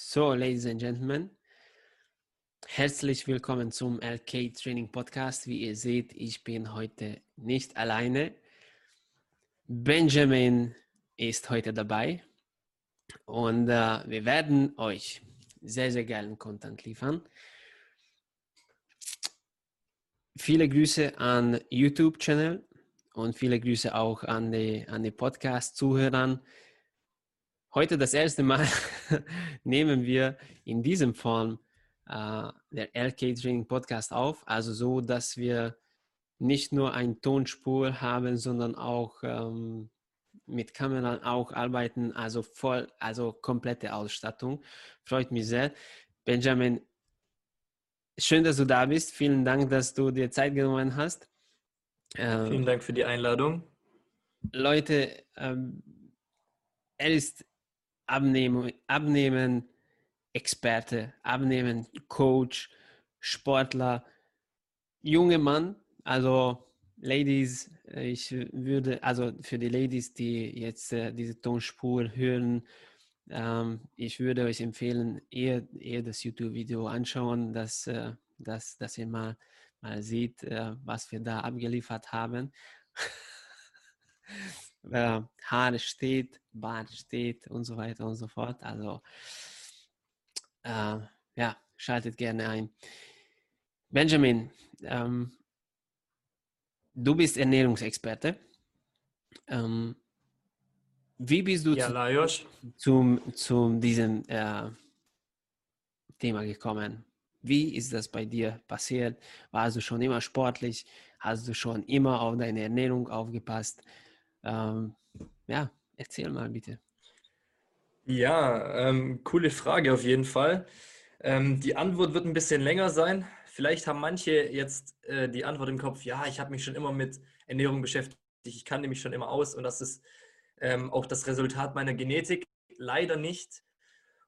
So, Ladies and Gentlemen, herzlich willkommen zum LK Training Podcast. Wie ihr seht, ich bin heute nicht alleine. Benjamin ist heute dabei und äh, wir werden euch sehr, sehr geilen Content liefern. Viele Grüße an YouTube-Channel und viele Grüße auch an die, an die Podcast-Zuhörern. Heute das erste Mal nehmen wir in diesem Form äh, der LK Training Podcast auf, also so, dass wir nicht nur eine Tonspur haben, sondern auch ähm, mit Kameran auch arbeiten, also voll, also komplette Ausstattung. Freut mich sehr. Benjamin, schön, dass du da bist. Vielen Dank, dass du dir Zeit genommen hast. Ähm, Vielen Dank für die Einladung. Leute, ähm, er ist Abnehmen, Abnehmen Experte, Abnehmen Coach, Sportler, junge Mann, also Ladies, ich würde, also für die Ladies, die jetzt äh, diese Tonspur hören, ähm, ich würde euch empfehlen, eher, eher das YouTube-Video anschauen, dass, äh, dass, dass ihr mal, mal seht, äh, was wir da abgeliefert haben. äh, Haare steht, Bart steht und so weiter und so fort. Also äh, ja, schaltet gerne ein. Benjamin, ähm, du bist Ernährungsexperte. Ähm, wie bist du ja, zu, zum, zum diesem äh, Thema gekommen? Wie ist das bei dir passiert? Warst du schon immer sportlich? Hast du schon immer auf deine Ernährung aufgepasst? Ähm, ja, erzähl mal bitte. Ja, ähm, coole Frage auf jeden Fall. Ähm, die Antwort wird ein bisschen länger sein. Vielleicht haben manche jetzt äh, die Antwort im Kopf, ja, ich habe mich schon immer mit Ernährung beschäftigt, ich kannte mich schon immer aus und das ist ähm, auch das Resultat meiner Genetik. Leider nicht.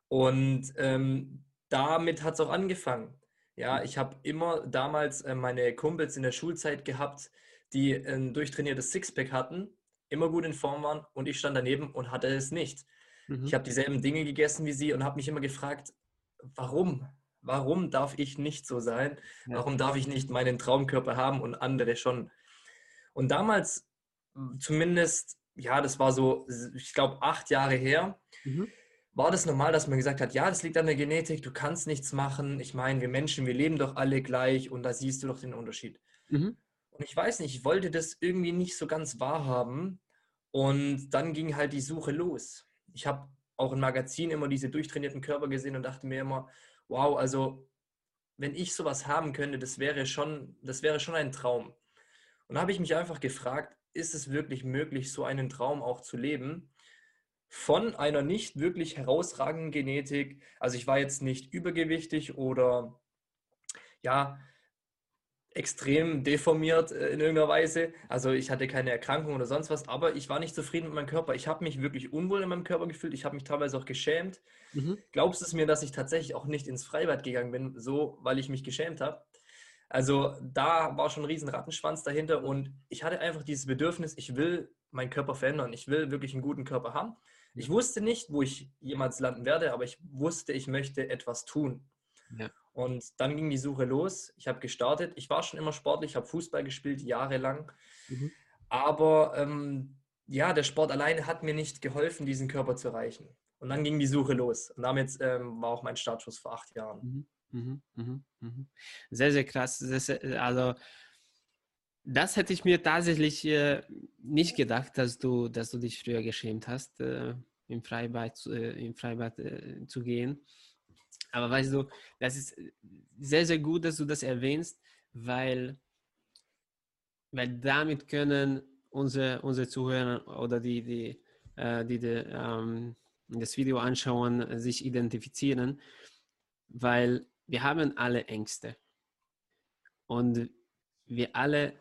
Und ähm, damit hat es auch angefangen. Ja, ich habe immer damals äh, meine Kumpels in der Schulzeit gehabt, die ein durchtrainiertes Sixpack hatten immer gut in Form waren und ich stand daneben und hatte es nicht. Mhm. Ich habe dieselben Dinge gegessen wie sie und habe mich immer gefragt, warum? Warum darf ich nicht so sein? Ja. Warum darf ich nicht meinen Traumkörper haben und andere schon? Und damals, zumindest, ja, das war so, ich glaube, acht Jahre her, mhm. war das normal, dass man gesagt hat, ja, das liegt an der Genetik, du kannst nichts machen. Ich meine, wir Menschen, wir leben doch alle gleich und da siehst du doch den Unterschied. Mhm. Und ich weiß nicht, ich wollte das irgendwie nicht so ganz wahrhaben. Und dann ging halt die Suche los. Ich habe auch im Magazin immer diese durchtrainierten Körper gesehen und dachte mir immer, wow, also wenn ich sowas haben könnte, das wäre schon, das wäre schon ein Traum. Und da habe ich mich einfach gefragt, ist es wirklich möglich, so einen Traum auch zu leben? Von einer nicht wirklich herausragenden Genetik. Also ich war jetzt nicht übergewichtig oder ja, extrem deformiert äh, in irgendeiner Weise. Also ich hatte keine Erkrankung oder sonst was, aber ich war nicht zufrieden mit meinem Körper. Ich habe mich wirklich unwohl in meinem Körper gefühlt. Ich habe mich teilweise auch geschämt. Mhm. Glaubst du es mir, dass ich tatsächlich auch nicht ins Freibad gegangen bin, so weil ich mich geschämt habe? Also da war schon ein riesen Rattenschwanz dahinter und ich hatte einfach dieses Bedürfnis, ich will meinen Körper verändern. Ich will wirklich einen guten Körper haben. Ich wusste nicht, wo ich jemals landen werde, aber ich wusste, ich möchte etwas tun. Ja. Und dann ging die Suche los. Ich habe gestartet. Ich war schon immer sportlich, habe Fußball gespielt, jahrelang. Mhm. Aber ähm, ja, der Sport alleine hat mir nicht geholfen, diesen Körper zu erreichen. Und dann ging die Suche los. Und damit ähm, war auch mein Startschuss vor acht Jahren. Mhm. Mhm. mhm. mhm. Sehr, sehr krass. Das, äh, also, das hätte ich mir tatsächlich äh, nicht gedacht, dass du, dass du dich früher geschämt hast, äh, im Freibad, äh, im Freibad äh, zu gehen. Aber weißt du, das ist sehr, sehr gut, dass du das erwähnst, weil, weil damit können unsere, unsere Zuhörer oder die, die, äh, die, die ähm, das Video anschauen, sich identifizieren, weil wir haben alle Ängste. Und wir alle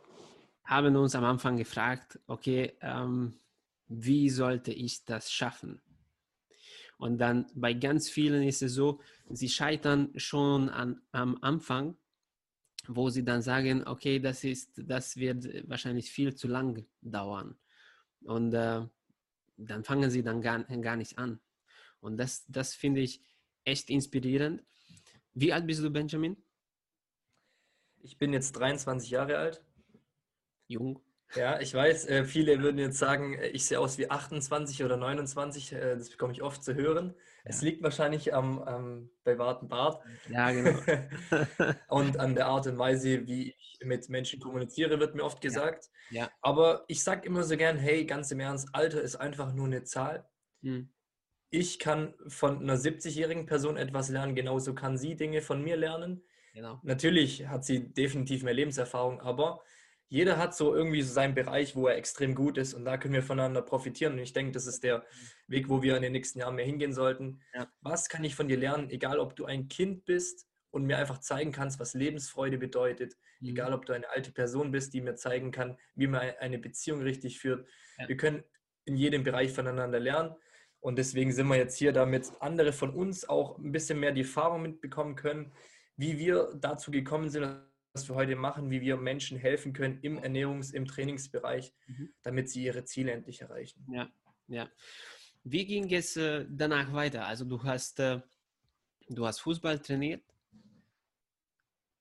haben uns am Anfang gefragt, okay, ähm, wie sollte ich das schaffen? Und dann bei ganz vielen ist es so, sie scheitern schon an, am Anfang, wo sie dann sagen, okay, das ist, das wird wahrscheinlich viel zu lang dauern. Und äh, dann fangen sie dann gar, gar nicht an. Und das, das finde ich echt inspirierend. Wie alt bist du, Benjamin? Ich bin jetzt 23 Jahre alt. Jung. Ja, ich weiß, äh, viele würden jetzt sagen, äh, ich sehe aus wie 28 oder 29. Äh, das bekomme ich oft zu hören. Es liegt wahrscheinlich am, am bewahrten Bart. Ja, genau. und an der Art und Weise, wie ich mit Menschen kommuniziere, wird mir oft gesagt. Ja. ja. Aber ich sage immer so gern, hey, ganz im Ernst, Alter ist einfach nur eine Zahl. Hm. Ich kann von einer 70-jährigen Person etwas lernen, genauso kann sie Dinge von mir lernen. Genau. Natürlich hat sie definitiv mehr Lebenserfahrung, aber jeder hat so irgendwie so seinen Bereich, wo er extrem gut ist und da können wir voneinander profitieren. Und ich denke, das ist der Weg, wo wir in den nächsten Jahren mehr hingehen sollten. Ja. Was kann ich von dir lernen, egal ob du ein Kind bist und mir einfach zeigen kannst, was Lebensfreude bedeutet, mhm. egal ob du eine alte Person bist, die mir zeigen kann, wie man eine Beziehung richtig führt. Ja. Wir können in jedem Bereich voneinander lernen. Und deswegen sind wir jetzt hier, damit andere von uns auch ein bisschen mehr die Erfahrung mitbekommen können, wie wir dazu gekommen sind, was wir heute machen, wie wir Menschen helfen können im Ernährungs-, im Trainingsbereich, mhm. damit sie ihre Ziele endlich erreichen. Ja, ja. Wie ging es äh, danach weiter? Also du hast, äh, du hast Fußball trainiert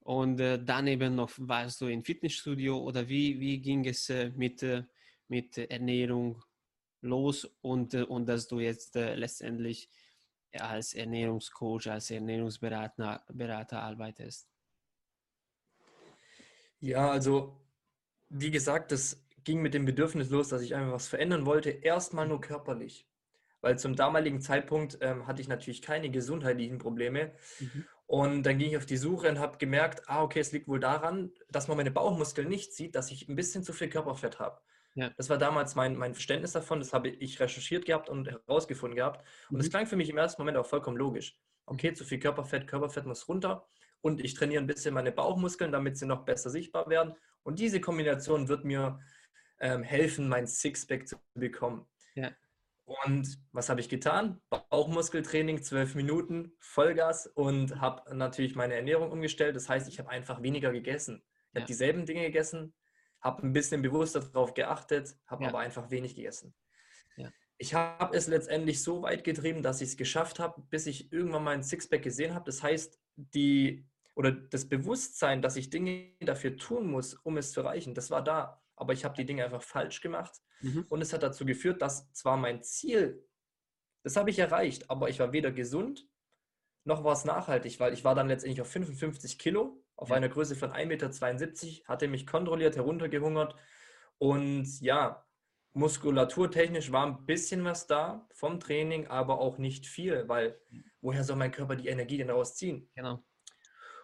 und äh, daneben noch warst du im Fitnessstudio oder wie, wie ging es mit, mit Ernährung los und, und dass du jetzt letztendlich als Ernährungscoach, als Ernährungsberater Berater arbeitest? Ja, also wie gesagt, das ging mit dem Bedürfnis los, dass ich einfach was verändern wollte, erstmal nur körperlich. Weil zum damaligen Zeitpunkt ähm, hatte ich natürlich keine gesundheitlichen Probleme. Mhm. Und dann ging ich auf die Suche und habe gemerkt, ah, okay, es liegt wohl daran, dass man meine Bauchmuskeln nicht sieht, dass ich ein bisschen zu viel Körperfett habe. Ja. Das war damals mein, mein Verständnis davon, das habe ich recherchiert gehabt und herausgefunden gehabt. Und es mhm. klang für mich im ersten Moment auch vollkommen logisch. Okay, zu viel Körperfett, Körperfett muss runter und ich trainiere ein bisschen meine Bauchmuskeln, damit sie noch besser sichtbar werden. Und diese Kombination wird mir ähm, helfen, mein Sixpack zu bekommen. Ja. Und was habe ich getan? Bauchmuskeltraining, zwölf Minuten, Vollgas und habe natürlich meine Ernährung umgestellt. Das heißt, ich habe einfach weniger gegessen. Ich ja. habe dieselben Dinge gegessen, habe ein bisschen bewusster darauf geachtet, habe ja. aber einfach wenig gegessen. Ich habe es letztendlich so weit getrieben, dass ich es geschafft habe, bis ich irgendwann mal ein Sixpack gesehen habe. Das heißt, die oder das Bewusstsein, dass ich Dinge dafür tun muss, um es zu erreichen, das war da. Aber ich habe die Dinge einfach falsch gemacht. Mhm. Und es hat dazu geführt, dass zwar mein Ziel, das habe ich erreicht, aber ich war weder gesund, noch war es nachhaltig, weil ich war dann letztendlich auf 55 Kilo, auf ja. einer Größe von 1,72 Meter, hatte mich kontrolliert, heruntergehungert. Und ja, muskulaturtechnisch war ein bisschen was da vom Training, aber auch nicht viel, weil woher soll mein Körper die Energie denn rausziehen? Genau.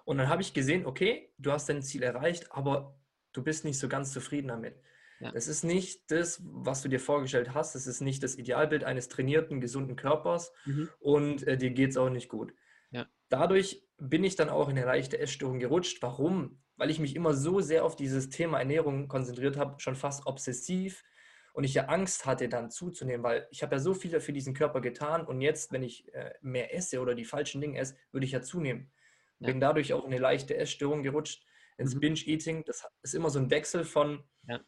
Und dann habe ich gesehen, okay, du hast dein Ziel erreicht, aber du bist nicht so ganz zufrieden damit. Ja. Das ist nicht das, was du dir vorgestellt hast. Das ist nicht das Idealbild eines trainierten, gesunden Körpers mhm. und äh, dir geht es auch nicht gut. Ja. Dadurch bin ich dann auch in eine leichte Essstörung gerutscht. Warum? Weil ich mich immer so sehr auf dieses Thema Ernährung konzentriert habe, schon fast obsessiv und ich ja Angst hatte, dann zuzunehmen, weil ich habe ja so viel für diesen Körper getan und jetzt, wenn ich äh, mehr esse oder die falschen Dinge esse, würde ich ja zunehmen. Ja. Bin dadurch auch in eine leichte Essstörung gerutscht, ins mhm. Binge-Eating. Das ist immer so ein Wechsel von, ja.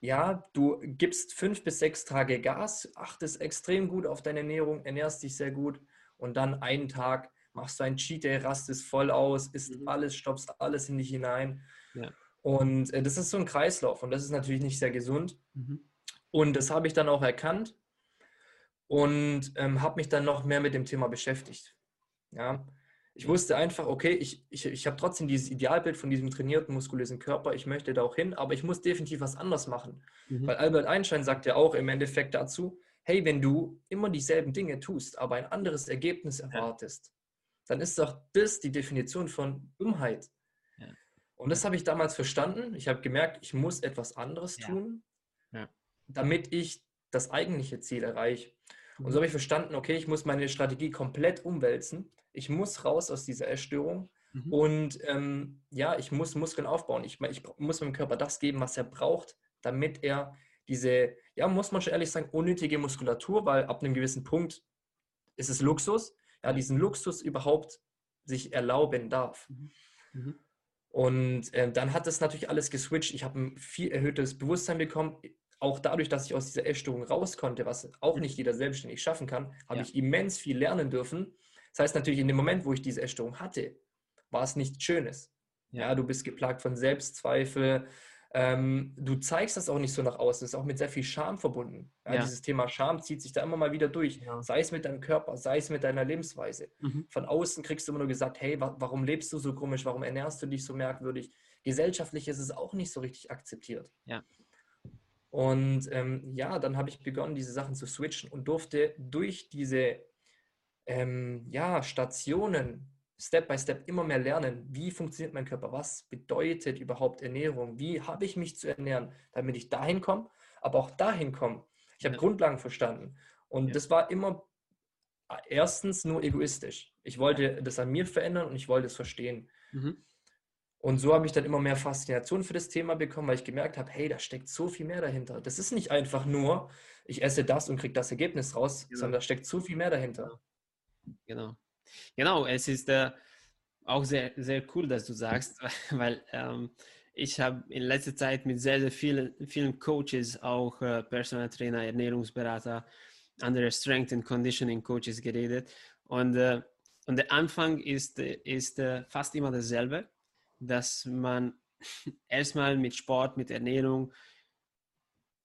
ja, du gibst fünf bis sechs Tage Gas, achtest extrem gut auf deine Ernährung, ernährst dich sehr gut und dann einen Tag machst du ein Cheat Day, rastest voll aus, isst mhm. alles, stoppst alles in dich hinein. Ja. Und äh, das ist so ein Kreislauf und das ist natürlich nicht sehr gesund. Mhm. Und das habe ich dann auch erkannt und ähm, habe mich dann noch mehr mit dem Thema beschäftigt. Ja, ich wusste einfach, okay, ich, ich, ich habe trotzdem dieses Idealbild von diesem trainierten, muskulösen Körper, ich möchte da auch hin, aber ich muss definitiv was anderes machen. Mhm. Weil Albert Einstein sagt ja auch im Endeffekt dazu, hey, wenn du immer dieselben Dinge tust, aber ein anderes Ergebnis erwartest, ja. dann ist doch das die Definition von Dummheit. Ja. Und das habe ich damals verstanden. Ich habe gemerkt, ich muss etwas anderes ja. tun, damit ich das eigentliche Ziel erreiche. Und so habe ich verstanden, okay, ich muss meine Strategie komplett umwälzen. Ich muss raus aus dieser Essstörung. Mhm. Und ähm, ja, ich muss Muskeln aufbauen. Ich, ich muss meinem Körper das geben, was er braucht, damit er diese, ja, muss man schon ehrlich sagen, unnötige Muskulatur, weil ab einem gewissen Punkt ist es Luxus, ja, diesen Luxus überhaupt sich erlauben darf. Mhm. Mhm. Und äh, dann hat das natürlich alles geswitcht. Ich habe ein viel erhöhtes Bewusstsein bekommen auch dadurch, dass ich aus dieser Essstörung raus konnte, was auch nicht jeder selbstständig schaffen kann, habe ja. ich immens viel lernen dürfen, Das heißt natürlich, in dem Moment, wo ich diese Essstörung hatte, war es nichts Schönes. Ja, ja du bist geplagt von Selbstzweifel, ähm, du zeigst das auch nicht so nach außen. Das ist auch mit sehr viel Scham verbunden. Ja. Dieses Thema Scham zieht sich da immer mal wieder durch. Sei es mit deinem Körper, sei es mit deiner Lebensweise. Mhm. Von außen kriegst du immer nur gesagt, hey, wa warum lebst du so komisch? Warum ernährst du dich so merkwürdig? Gesellschaftlich ist es auch nicht so richtig akzeptiert. Ja. Und ähm, ja, dann habe ich begonnen, diese Sachen zu switchen und durfte durch diese ähm, ja, Stationen Step by Step immer mehr lernen, wie funktioniert mein Körper, was bedeutet überhaupt Ernährung, wie habe ich mich zu ernähren, damit ich dahin komme, aber auch dahin komme. Ich habe ja. Grundlagen verstanden. Und ja. das war immer erstens nur egoistisch. Ich wollte das an mir verändern und ich wollte es verstehen. Mhm. Und so habe ich dann immer mehr Faszination für das Thema bekommen, weil ich gemerkt habe, hey, da steckt so viel mehr dahinter. Das ist nicht einfach nur, ich esse das und kriege das Ergebnis raus, genau. sondern da steckt so viel mehr dahinter. Genau. Genau, es ist äh, auch sehr, sehr cool, dass du sagst, weil ähm, ich habe in letzter Zeit mit sehr, sehr vielen, vielen Coaches, auch äh, Personal Trainer, Ernährungsberater, andere Strength and Conditioning Coaches geredet. Und, äh, und der Anfang ist, ist äh, fast immer dasselbe, dass man erstmal mit Sport, mit Ernährung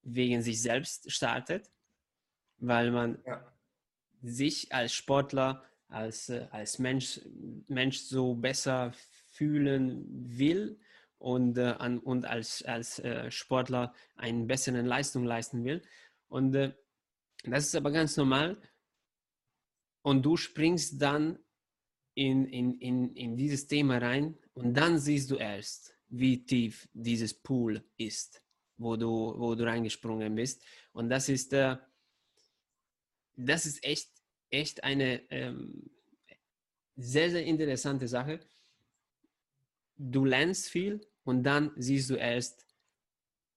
wegen sich selbst startet, weil man ja. sich als Sportler als, äh, als Mensch, Mensch so besser fühlen will und, äh, an, und als, als äh, Sportler eine bessere Leistung leisten will. Und äh, das ist aber ganz normal. Und du springst dann in, in, in, in dieses Thema rein und dann siehst du erst, wie tief dieses Pool ist, wo du, wo du reingesprungen bist. Und das ist, äh, das ist echt echt eine ähm, sehr, sehr interessante Sache. Du lernst viel und dann siehst du erst,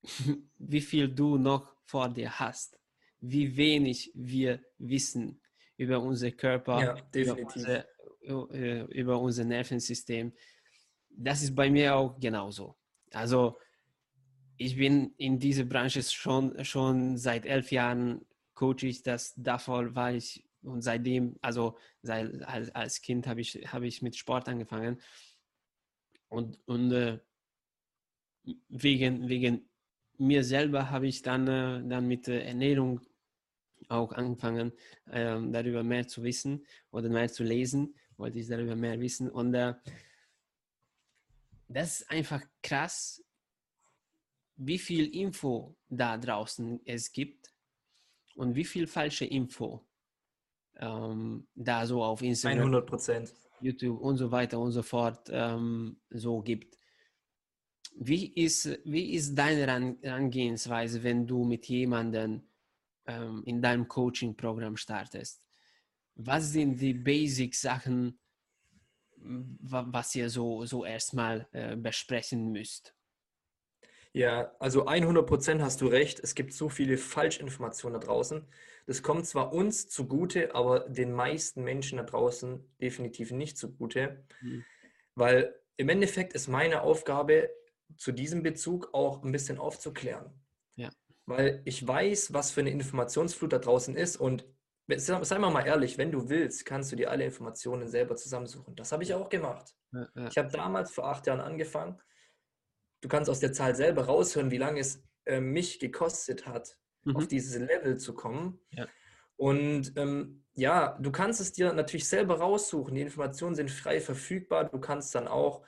wie viel du noch vor dir hast, wie wenig wir wissen über unser Körper, ja, über, unser, äh, über unser Nervensystem. Das ist bei mir auch genauso. Also ich bin in dieser Branche schon, schon seit elf Jahren coach ich das. Davor war ich und seitdem, also seit, als, als Kind habe ich, hab ich mit Sport angefangen. Und, und äh, wegen, wegen mir selber habe ich dann, äh, dann mit äh, Ernährung auch angefangen, ähm, darüber mehr zu wissen oder mehr zu lesen, wollte ich darüber mehr wissen. Und äh, das ist einfach krass, wie viel Info da draußen es gibt und wie viel falsche Info ähm, da so auf Instagram, 100 Prozent. YouTube und so weiter und so fort ähm, so gibt. Wie ist, wie ist deine Herangehensweise, wenn du mit jemandem ähm, in deinem Coaching-Programm startest? Was sind die Basic-Sachen, was ihr so, so erstmal äh, besprechen müsst? Ja, also 100 Prozent hast du recht. Es gibt so viele Falschinformationen da draußen. Das kommt zwar uns zugute, aber den meisten Menschen da draußen definitiv nicht zugute, mhm. weil im Endeffekt ist meine Aufgabe zu diesem Bezug auch ein bisschen aufzuklären. Ja. Weil ich weiß, was für eine Informationsflut da draußen ist und sei mal mal ehrlich, wenn du willst, kannst du dir alle Informationen selber zusammensuchen. Das habe ich auch gemacht. Ja, ja. Ich habe damals vor acht Jahren angefangen. Du kannst aus der Zahl selber raushören, wie lange es äh, mich gekostet hat, mhm. auf dieses Level zu kommen. Ja. Und ähm, ja, du kannst es dir natürlich selber raussuchen. Die Informationen sind frei verfügbar. Du kannst dann auch,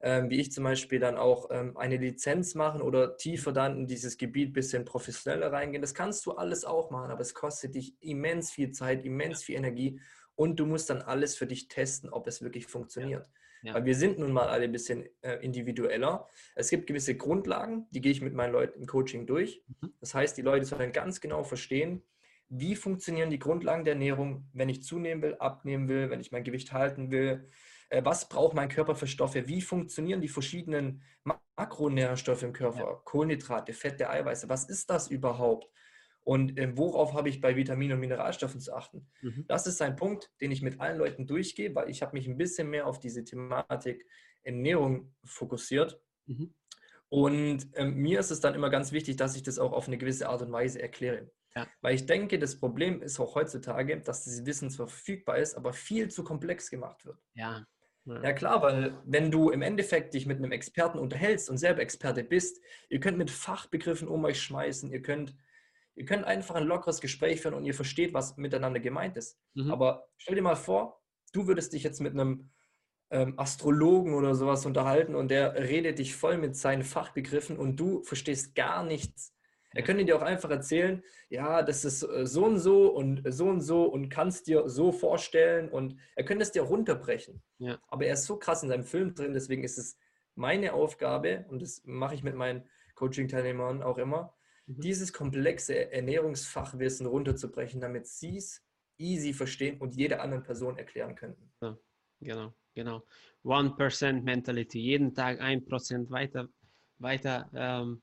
ähm, wie ich zum Beispiel, dann auch ähm, eine Lizenz machen oder tiefer dann in dieses Gebiet ein bisschen professioneller reingehen. Das kannst du alles auch machen, aber es kostet dich immens viel Zeit, immens viel Energie und du musst dann alles für dich testen, ob es wirklich funktioniert. Ja. Ja. Weil wir sind nun mal alle ein bisschen äh, individueller. Es gibt gewisse Grundlagen, die gehe ich mit meinen Leuten im Coaching durch. Mhm. Das heißt, die Leute sollen ganz genau verstehen, wie funktionieren die Grundlagen der Ernährung, wenn ich zunehmen will, abnehmen will, wenn ich mein Gewicht halten will. Äh, was braucht mein Körper für Stoffe? Wie funktionieren die verschiedenen Makronährstoffe im Körper? Ja. Kohlenhydrate, Fette, Eiweiße. Was ist das überhaupt? Und äh, worauf habe ich bei Vitaminen und Mineralstoffen zu achten? Mhm. Das ist ein Punkt, den ich mit allen Leuten durchgehe, weil ich habe mich ein bisschen mehr auf diese Thematik Ernährung fokussiert. Mhm. Und äh, mir ist es dann immer ganz wichtig, dass ich das auch auf eine gewisse Art und Weise erkläre. Ja. Weil ich denke, das Problem ist auch heutzutage, dass dieses Wissen zwar verfügbar ist, aber viel zu komplex gemacht wird. Ja. Ja. klar, weil wenn du im Endeffekt dich mit einem Experten unterhältst und selber Experte bist, ihr könnt mit Fachbegriffen um euch schmeißen, ihr könnt, ihr könnt einfach ein lockeres Gespräch führen und ihr versteht, was miteinander gemeint ist. Mhm. Aber stell dir mal vor, du würdest dich jetzt mit einem ähm, Astrologen oder sowas unterhalten und der redet dich voll mit seinen Fachbegriffen und du verstehst gar nichts. Er könnte dir auch einfach erzählen, ja, das ist äh, so und so und so und so und kannst dir so vorstellen und er könnte es dir runterbrechen. Ja. Aber er ist so krass in seinem Film drin, deswegen ist es meine Aufgabe und das mache ich mit meinen Coaching-Teilnehmern auch immer, mhm. dieses komplexe Ernährungsfachwissen runterzubrechen, damit sie es easy verstehen und jeder anderen Person erklären könnten. Ja, genau genau. 1% Mentality, jeden Tag 1% weiter, weiter ähm,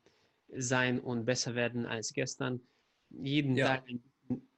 sein und besser werden als gestern. Jeden ja. Tag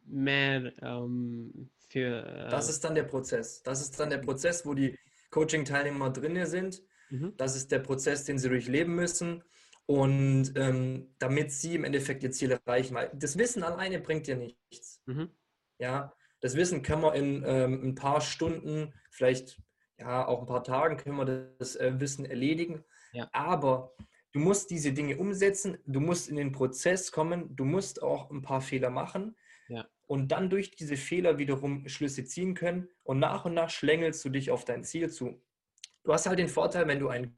mehr ähm, für. Äh, das ist dann der Prozess. Das ist dann der Prozess, wo die Coaching-Teilnehmer drin sind. Mhm. Das ist der Prozess, den sie durchleben müssen. Und ähm, damit sie im Endeffekt ihr Ziel erreichen. Weil das Wissen alleine bringt dir nichts. Mhm. Ja, das Wissen kann man in ähm, ein paar Stunden, vielleicht ja, auch ein paar Tagen können wir das äh, Wissen erledigen. Ja. Aber du musst diese Dinge umsetzen, du musst in den Prozess kommen, du musst auch ein paar Fehler machen ja. und dann durch diese Fehler wiederum Schlüsse ziehen können und nach und nach schlängelst du dich auf dein Ziel zu. Du hast halt den Vorteil, wenn du einen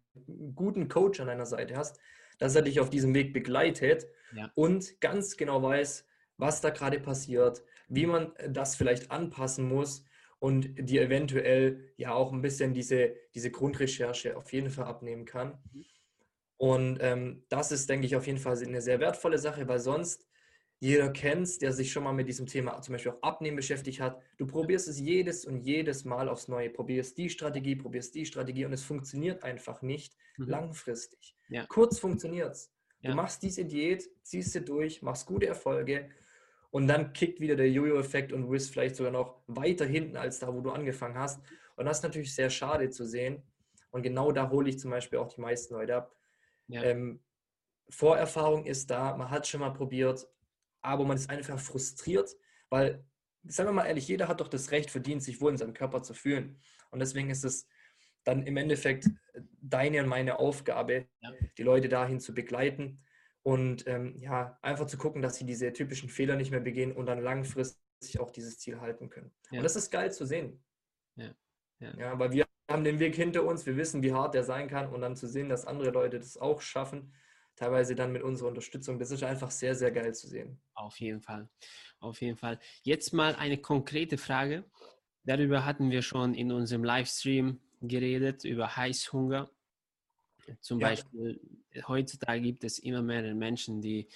guten Coach an deiner Seite hast, dass er dich auf diesem Weg begleitet ja. und ganz genau weiß, was da gerade passiert, wie man das vielleicht anpassen muss und die eventuell ja auch ein bisschen diese, diese Grundrecherche auf jeden Fall abnehmen kann. Und ähm, das ist, denke ich, auf jeden Fall eine sehr wertvolle Sache, weil sonst jeder kennt, der sich schon mal mit diesem Thema zum Beispiel auch Abnehmen beschäftigt hat. Du probierst es jedes und jedes Mal aufs Neue. Probierst die Strategie, probierst die Strategie und es funktioniert einfach nicht mhm. langfristig. Ja. Kurz funktioniert es. Ja. Du machst diese Diät, ziehst sie durch, machst gute Erfolge und dann kickt wieder der Jojo-Effekt und du bist vielleicht sogar noch weiter hinten als da, wo du angefangen hast. Und das ist natürlich sehr schade zu sehen. Und genau da hole ich zum Beispiel auch die meisten Leute ab. Ja. Ähm, Vorerfahrung ist da, man hat schon mal probiert, aber man ist einfach frustriert, weil, sagen wir mal ehrlich, jeder hat doch das Recht verdient, sich wohl in seinem Körper zu fühlen. Und deswegen ist es dann im Endeffekt deine und meine Aufgabe, ja. die Leute dahin zu begleiten und ähm, ja, einfach zu gucken, dass sie diese typischen Fehler nicht mehr begehen und dann langfristig auch dieses Ziel halten können. Ja. Und das ist geil zu sehen. Ja. ja. Ja, weil wir haben den Weg hinter uns, wir wissen, wie hart der sein kann und dann zu sehen, dass andere Leute das auch schaffen, teilweise dann mit unserer Unterstützung, das ist einfach sehr, sehr geil zu sehen. Auf jeden Fall. Auf jeden Fall. Jetzt mal eine konkrete Frage. Darüber hatten wir schon in unserem Livestream geredet, über Heißhunger. Zum ja. Beispiel, heutzutage gibt es immer mehr Menschen, die,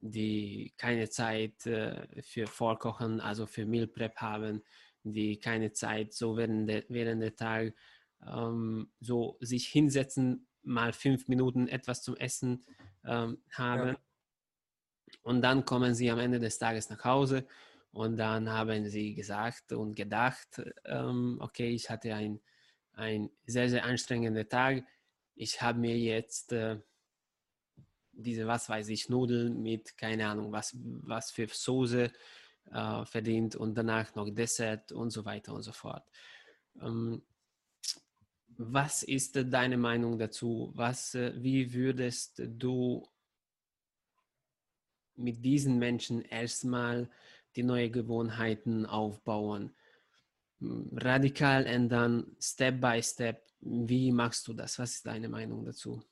die keine Zeit äh, für Vorkochen, also für Meal Prep haben, die keine Zeit so während der, während der Tag ähm, so sich hinsetzen, mal fünf Minuten etwas zum Essen ähm, haben. Ja. Und dann kommen sie am Ende des Tages nach Hause und dann haben sie gesagt und gedacht, ähm, okay, ich hatte ein, ein sehr, sehr anstrengender Tag ich habe mir jetzt äh, diese, was weiß ich, Nudeln mit, keine Ahnung, was, was für Soße äh, verdient und danach noch Dessert und so weiter und so fort. Ähm, was ist deine Meinung dazu? Was, äh, wie würdest du mit diesen Menschen erstmal die neuen Gewohnheiten aufbauen? Radikal ändern, Step by Step wie machst du das? Was ist deine Meinung dazu?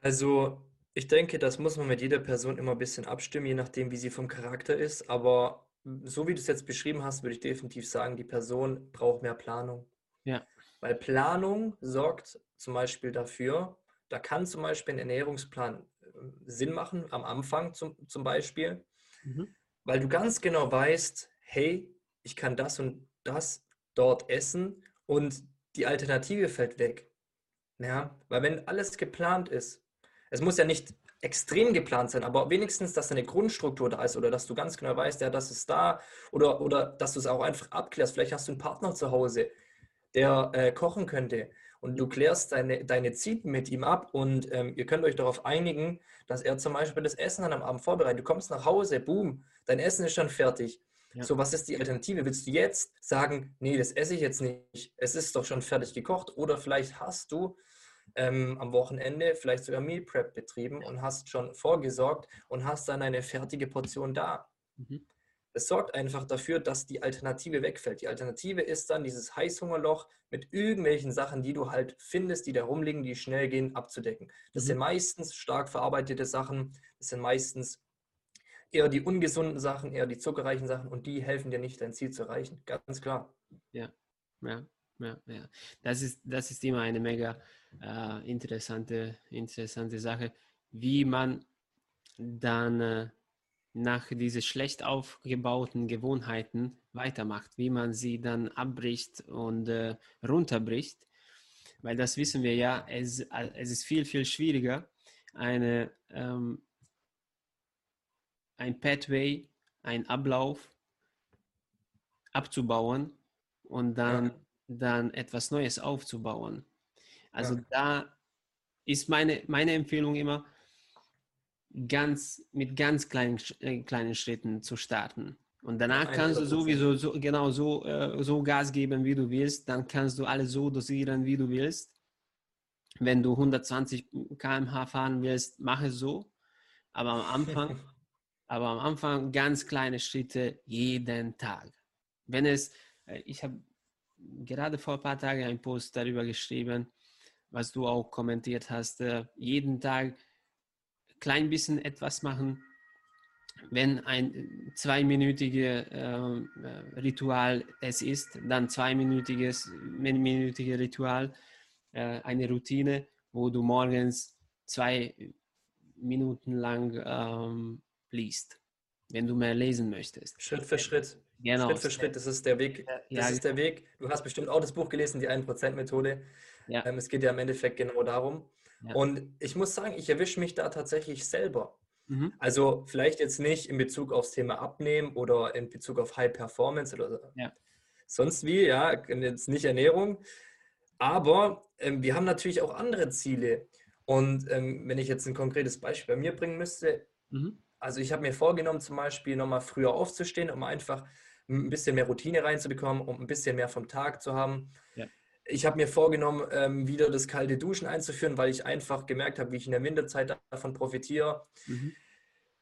Also, ich denke, das muss man mit jeder Person immer ein bisschen abstimmen, je nachdem, wie sie vom Charakter ist. Aber so wie du es jetzt beschrieben hast, würde ich definitiv sagen, die Person braucht mehr Planung. Ja. Weil Planung sorgt zum Beispiel dafür, da kann zum Beispiel ein Ernährungsplan äh, Sinn machen, am Anfang zum, zum Beispiel, mhm. weil du ganz genau weißt, hey, ich kann das und das dort essen und die Alternative fällt weg. Ja, weil wenn alles geplant ist, es muss ja nicht extrem geplant sein, aber wenigstens, dass eine Grundstruktur da ist oder dass du ganz genau weißt, ja, das ist da oder, oder dass du es auch einfach abklärst. Vielleicht hast du einen Partner zu Hause, der äh, kochen könnte und du klärst deine, deine Ziele mit ihm ab und ähm, ihr könnt euch darauf einigen, dass er zum Beispiel das Essen dann am Abend vorbereitet. Du kommst nach Hause, boom, dein Essen ist schon fertig. Ja. So, was ist die Alternative? Willst du jetzt sagen, nee, das esse ich jetzt nicht, es ist doch schon fertig gekocht? Oder vielleicht hast du ähm, am Wochenende vielleicht sogar Meal Prep betrieben und hast schon vorgesorgt und hast dann eine fertige Portion da. Mhm. Es sorgt einfach dafür, dass die Alternative wegfällt. Die Alternative ist dann dieses Heißhungerloch mit irgendwelchen Sachen, die du halt findest, die da rumliegen, die schnell gehen, abzudecken. Das mhm. sind meistens stark verarbeitete Sachen, das sind meistens eher die ungesunden Sachen, eher die zuckerreichen Sachen und die helfen dir nicht, dein Ziel zu erreichen. Ganz klar. Ja, ja, ja, ja. Das ist, das ist immer eine mega äh, interessante, interessante Sache, wie man dann äh, nach diesen schlecht aufgebauten Gewohnheiten weitermacht, wie man sie dann abbricht und äh, runterbricht. Weil das wissen wir ja, es, äh, es ist viel, viel schwieriger, eine, ähm, ein Pathway, ein Ablauf abzubauen und dann, ja. dann etwas Neues aufzubauen. Also ja. da ist meine, meine Empfehlung immer, ganz mit ganz kleinen, äh, kleinen Schritten zu starten. Und danach kannst du sowieso so, genau so, äh, so Gas geben, wie du willst. Dann kannst du alles so dosieren, wie du willst. Wenn du 120 km/h fahren willst, mach es so. Aber am Anfang, aber am Anfang ganz kleine Schritte jeden Tag. Wenn es, äh, ich habe gerade vor ein paar Tagen einen Post darüber geschrieben, was du auch kommentiert hast, äh, jeden Tag klein bisschen etwas machen. Wenn ein zweiminütiges äh, Ritual es ist, dann zweiminütiges minütige Ritual, äh, eine Routine, wo du morgens zwei Minuten lang ähm, liest, wenn du mehr lesen möchtest. Schritt für Schritt. Genau. Schritt für Schritt, das ist der Weg. Das ja, ist der genau. Weg. Du hast bestimmt auch das Buch gelesen, die 1%-Methode. Ja. Ähm, es geht ja im Endeffekt genau darum. Ja. Und ich muss sagen, ich erwische mich da tatsächlich selber. Mhm. Also vielleicht jetzt nicht in Bezug aufs Thema Abnehmen oder in Bezug auf High Performance oder ja. sonst wie, ja, jetzt nicht Ernährung. Aber ähm, wir haben natürlich auch andere Ziele. Und ähm, wenn ich jetzt ein konkretes Beispiel bei mir bringen müsste, mhm. also ich habe mir vorgenommen, zum Beispiel nochmal früher aufzustehen, um einfach ein bisschen mehr Routine reinzubekommen, um ein bisschen mehr vom Tag zu haben. Ja. Ich habe mir vorgenommen, ähm, wieder das kalte Duschen einzuführen, weil ich einfach gemerkt habe, wie ich in der Winterzeit davon profitiere. Mhm.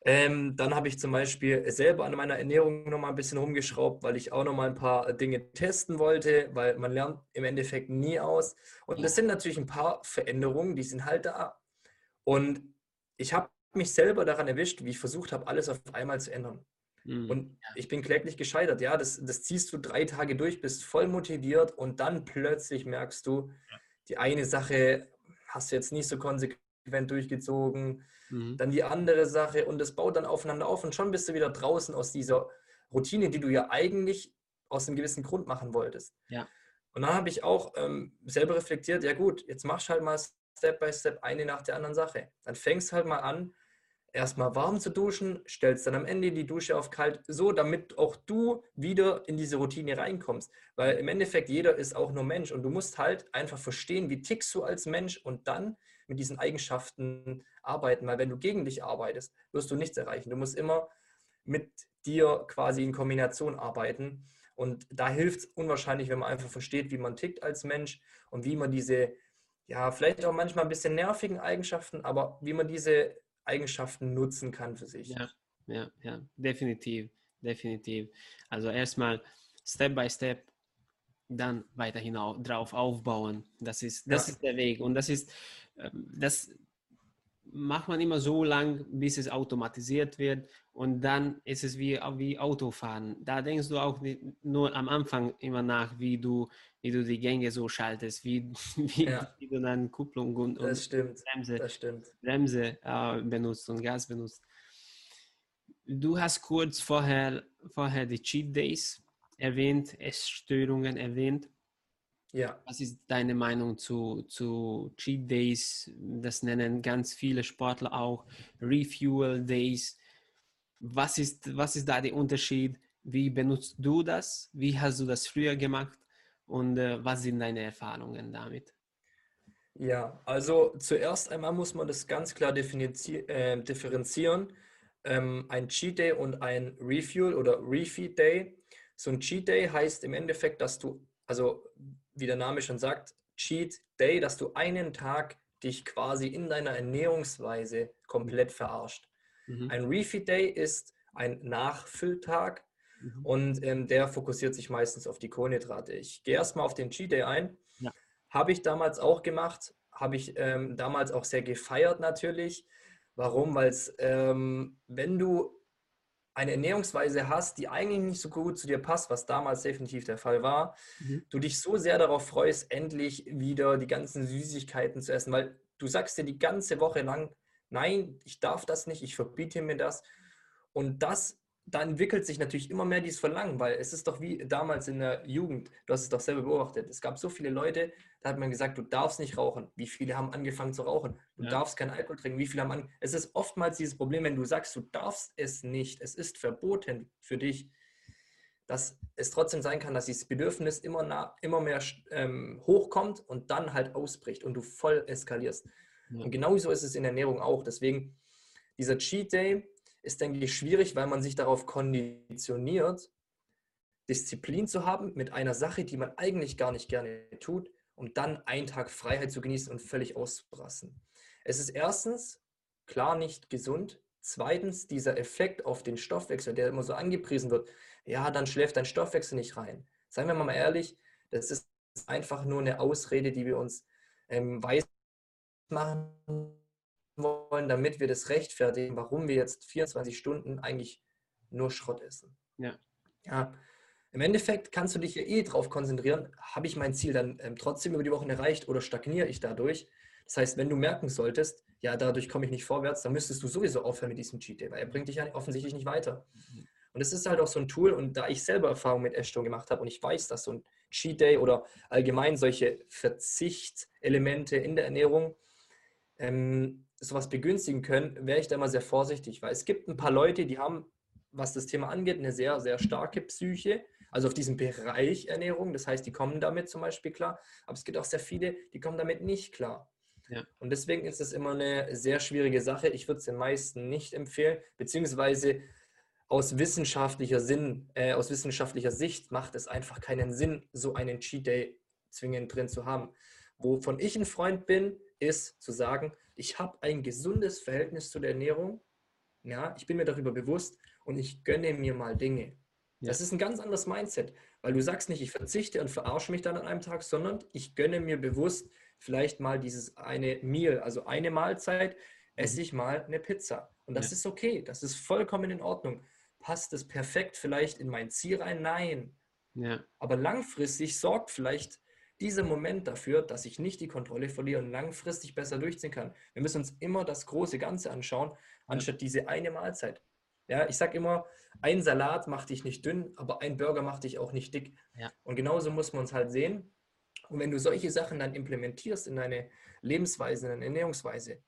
Ähm, dann habe ich zum Beispiel selber an meiner Ernährung nochmal ein bisschen rumgeschraubt, weil ich auch nochmal ein paar Dinge testen wollte, weil man lernt im Endeffekt nie aus. Und das sind natürlich ein paar Veränderungen, die sind halt da. Und ich habe mich selber daran erwischt, wie ich versucht habe, alles auf einmal zu ändern. Mhm. Und ich bin kläglich gescheitert. Ja, das, das ziehst du drei Tage durch, bist voll motiviert und dann plötzlich merkst du, die eine Sache hast du jetzt nicht so konsequent durchgezogen, mhm. dann die andere Sache und das baut dann aufeinander auf und schon bist du wieder draußen aus dieser Routine, die du ja eigentlich aus einem gewissen Grund machen wolltest. Ja. Und dann habe ich auch ähm, selber reflektiert, ja gut, jetzt machst halt mal Step by Step eine nach der anderen Sache. Dann fängst halt mal an, erstmal warm zu duschen, stellst dann am Ende die Dusche auf kalt, so damit auch du wieder in diese Routine reinkommst. Weil im Endeffekt jeder ist auch nur Mensch und du musst halt einfach verstehen, wie tickst du als Mensch und dann mit diesen Eigenschaften arbeiten. Weil wenn du gegen dich arbeitest, wirst du nichts erreichen. Du musst immer mit dir quasi in Kombination arbeiten. Und da hilft es unwahrscheinlich, wenn man einfach versteht, wie man tickt als Mensch und wie man diese, ja, vielleicht auch manchmal ein bisschen nervigen Eigenschaften, aber wie man diese Eigenschaften nutzen kann für sich. Ja, ja, ja, definitiv, definitiv. Also erstmal Step by Step, dann weiter hinaus drauf aufbauen. Das ist, das ja. ist der Weg. Und das ist, ähm, das macht man immer so lang, bis es automatisiert wird. Und dann ist es wie, wie Autofahren. Da denkst du auch nur am Anfang immer nach, wie du, wie du die Gänge so schaltest, wie, wie, ja. wie du dann Kupplung und, und Bremse, Bremse äh, benutzt und Gas benutzt. Du hast kurz vorher, vorher die Cheat Days erwähnt, Essstörungen erwähnt. Ja. Was ist deine Meinung zu, zu Cheat Days? Das nennen ganz viele Sportler auch Refuel Days. Was ist, was ist da der Unterschied? Wie benutzt du das? Wie hast du das früher gemacht? Und äh, was sind deine Erfahrungen damit? Ja, also zuerst einmal muss man das ganz klar äh, differenzieren. Ähm, ein Cheat Day und ein Refuel oder Refeed Day. So ein Cheat Day heißt im Endeffekt, dass du, also wie der Name schon sagt, Cheat Day, dass du einen Tag dich quasi in deiner Ernährungsweise komplett verarscht. Mhm. Ein Refeed Day ist ein Nachfülltag mhm. und ähm, der fokussiert sich meistens auf die Kohlenhydrate. Ich gehe erstmal auf den Cheat Day ein. Ja. Habe ich damals auch gemacht, habe ich ähm, damals auch sehr gefeiert natürlich. Warum? Weil es, ähm, wenn du eine Ernährungsweise hast, die eigentlich nicht so gut zu dir passt, was damals definitiv der Fall war, mhm. du dich so sehr darauf freust, endlich wieder die ganzen Süßigkeiten zu essen, weil du sagst dir die ganze Woche lang, nein, ich darf das nicht, ich verbiete mir das. Und das da entwickelt sich natürlich immer mehr dieses Verlangen, weil es ist doch wie damals in der Jugend, du hast es doch selber beobachtet, es gab so viele Leute, da hat man gesagt, du darfst nicht rauchen. Wie viele haben angefangen zu rauchen? Du ja. darfst keinen Alkohol trinken. Wie viele haben an... Es ist oftmals dieses Problem, wenn du sagst, du darfst es nicht, es ist verboten für dich, dass es trotzdem sein kann, dass dieses Bedürfnis immer, nah, immer mehr ähm, hochkommt und dann halt ausbricht und du voll eskalierst. Ja. Und genauso ist es in der Ernährung auch. Deswegen dieser Cheat Day, ist, denke ich, schwierig, weil man sich darauf konditioniert, Disziplin zu haben mit einer Sache, die man eigentlich gar nicht gerne tut, um dann einen Tag Freiheit zu genießen und völlig auszurassen. Es ist erstens klar nicht gesund. Zweitens dieser Effekt auf den Stoffwechsel, der immer so angepriesen wird. Ja, dann schläft dein Stoffwechsel nicht rein. Seien wir mal ehrlich, das ist einfach nur eine Ausrede, die wir uns ähm, weiß machen wollen, damit wir das rechtfertigen, warum wir jetzt 24 Stunden eigentlich nur Schrott essen. Ja. Ja. Im Endeffekt kannst du dich ja eh darauf konzentrieren, habe ich mein Ziel dann ähm, trotzdem über die Wochen erreicht oder stagniere ich dadurch? Das heißt, wenn du merken solltest, ja, dadurch komme ich nicht vorwärts, dann müsstest du sowieso aufhören mit diesem Cheat Day, weil er bringt dich ja offensichtlich nicht weiter. Und es ist halt auch so ein Tool, und da ich selber Erfahrung mit Essstörung gemacht habe und ich weiß, dass so ein Cheat Day oder allgemein solche Verzichtelemente in der Ernährung ähm, sowas begünstigen können, wäre ich da mal sehr vorsichtig, weil es gibt ein paar Leute, die haben, was das Thema angeht, eine sehr, sehr starke Psyche, also auf diesem Bereich Ernährung. Das heißt, die kommen damit zum Beispiel klar, aber es gibt auch sehr viele, die kommen damit nicht klar. Ja. Und deswegen ist es immer eine sehr schwierige Sache. Ich würde es den meisten nicht empfehlen, beziehungsweise aus wissenschaftlicher Sinn, äh, aus wissenschaftlicher Sicht macht es einfach keinen Sinn, so einen Cheat Day zwingend drin zu haben. Wovon ich ein Freund bin, ist zu sagen, ich habe ein gesundes Verhältnis zu der Ernährung. Ja, ich bin mir darüber bewusst und ich gönne mir mal Dinge. Ja. Das ist ein ganz anderes Mindset, weil du sagst nicht, ich verzichte und verarsche mich dann an einem Tag, sondern ich gönne mir bewusst vielleicht mal dieses eine Meal, also eine Mahlzeit, esse mhm. ich mal eine Pizza. Und das ja. ist okay, das ist vollkommen in Ordnung. Passt es perfekt vielleicht in mein Ziel rein? Nein. Ja. Aber langfristig sorgt vielleicht dieser Moment dafür, dass ich nicht die Kontrolle verliere und langfristig besser durchziehen kann. Wir müssen uns immer das große Ganze anschauen, anstatt diese eine Mahlzeit. Ja, ich sage immer, ein Salat macht dich nicht dünn, aber ein Burger macht dich auch nicht dick. Ja. Und genauso muss man es halt sehen. Und wenn du solche Sachen dann implementierst in deine Lebensweise, in deine Ernährungsweise,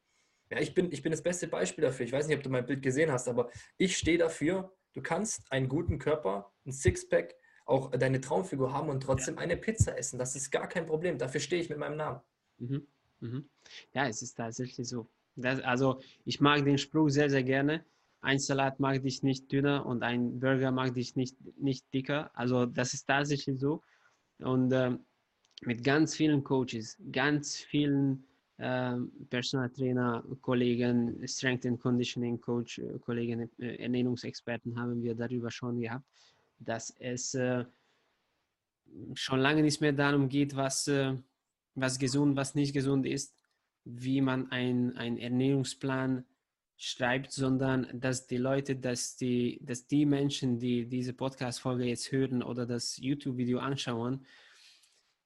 ja, ich bin, ich bin das beste Beispiel dafür. Ich weiß nicht, ob du mein Bild gesehen hast, aber ich stehe dafür, du kannst einen guten Körper, ein Sixpack, auch deine Traumfigur haben und trotzdem ja. eine Pizza essen. Das ist gar kein Problem. Dafür stehe ich mit meinem Namen. Mhm. Mhm. Ja, es ist tatsächlich so. Das, also ich mag den Spruch sehr, sehr gerne. Ein Salat mag dich nicht dünner und ein Burger mag dich nicht, nicht dicker. Also das ist tatsächlich so. Und ähm, mit ganz vielen Coaches, ganz vielen ähm, Personal Trainer, Kollegen, Strength and Conditioning Coach, äh, Kollegen, äh, Ernährungsexperten haben wir darüber schon gehabt dass es äh, schon lange nicht mehr darum geht, was, äh, was gesund, was nicht gesund ist, wie man einen Ernährungsplan schreibt, sondern dass die Leute, dass die, dass die Menschen, die diese Podcast-Folge jetzt hören oder das YouTube-Video anschauen,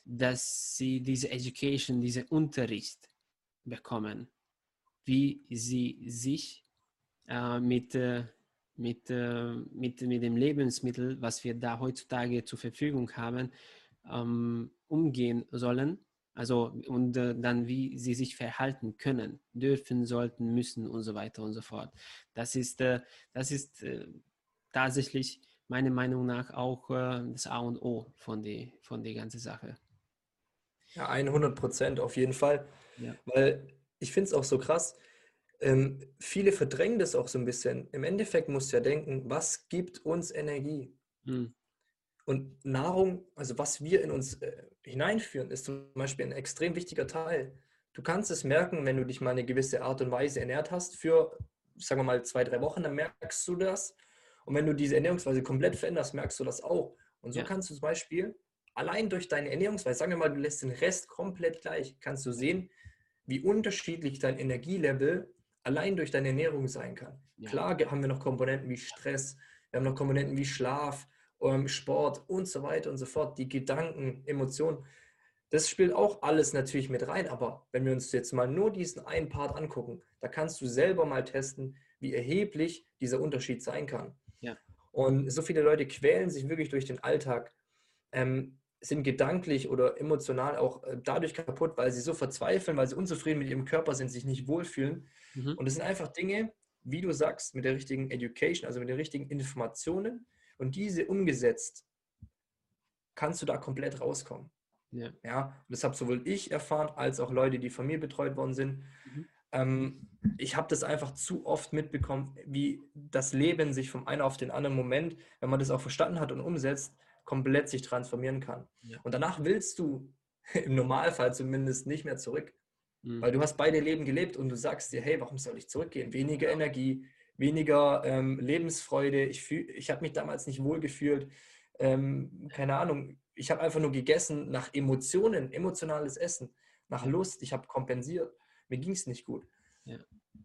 dass sie diese Education, diese Unterricht bekommen, wie sie sich äh, mit, äh, mit, äh, mit, mit dem Lebensmittel, was wir da heutzutage zur Verfügung haben, ähm, umgehen sollen. Also und äh, dann, wie sie sich verhalten können, dürfen, sollten, müssen und so weiter und so fort. Das ist, äh, das ist äh, tatsächlich meiner Meinung nach auch äh, das A und O von der von die ganzen Sache. Ja, 100 Prozent auf jeden Fall. Ja. Weil ich finde es auch so krass, ähm, viele verdrängen das auch so ein bisschen. Im Endeffekt musst du ja denken, was gibt uns Energie? Mhm. Und Nahrung, also was wir in uns äh, hineinführen, ist zum Beispiel ein extrem wichtiger Teil. Du kannst es merken, wenn du dich mal eine gewisse Art und Weise ernährt hast für, sagen wir mal, zwei, drei Wochen, dann merkst du das. Und wenn du diese Ernährungsweise komplett veränderst, merkst du das auch. Und so ja. kannst du zum Beispiel allein durch deine Ernährungsweise, sagen wir mal, du lässt den Rest komplett gleich, kannst du sehen, wie unterschiedlich dein Energielevel allein durch deine Ernährung sein kann. Ja. Klar haben wir noch Komponenten wie Stress, wir haben noch Komponenten wie Schlaf, ähm, Sport und so weiter und so fort, die Gedanken, Emotionen. Das spielt auch alles natürlich mit rein, aber wenn wir uns jetzt mal nur diesen einen Part angucken, da kannst du selber mal testen, wie erheblich dieser Unterschied sein kann. Ja. Und so viele Leute quälen sich wirklich durch den Alltag, ähm, sind gedanklich oder emotional auch äh, dadurch kaputt, weil sie so verzweifeln, weil sie unzufrieden mit ihrem Körper sind, sich nicht wohlfühlen. Mhm. Und das sind einfach Dinge, wie du sagst, mit der richtigen Education, also mit den richtigen Informationen und diese umgesetzt, kannst du da komplett rauskommen. Ja. ja und das habe sowohl ich erfahren, als auch Leute, die von mir betreut worden sind. Mhm. Ähm, ich habe das einfach zu oft mitbekommen, wie das Leben sich vom einen auf den anderen Moment, wenn man das auch verstanden hat und umsetzt, komplett sich transformieren kann. Ja. Und danach willst du im Normalfall zumindest nicht mehr zurück. Mhm. Weil du hast beide Leben gelebt und du sagst dir, hey, warum soll ich zurückgehen? Weniger ja. Energie, weniger ähm, Lebensfreude. Ich, ich habe mich damals nicht wohl gefühlt. Ähm, keine Ahnung, ich habe einfach nur gegessen nach Emotionen, emotionales Essen, nach Lust. Ich habe kompensiert. Mir ging es nicht gut. Ja.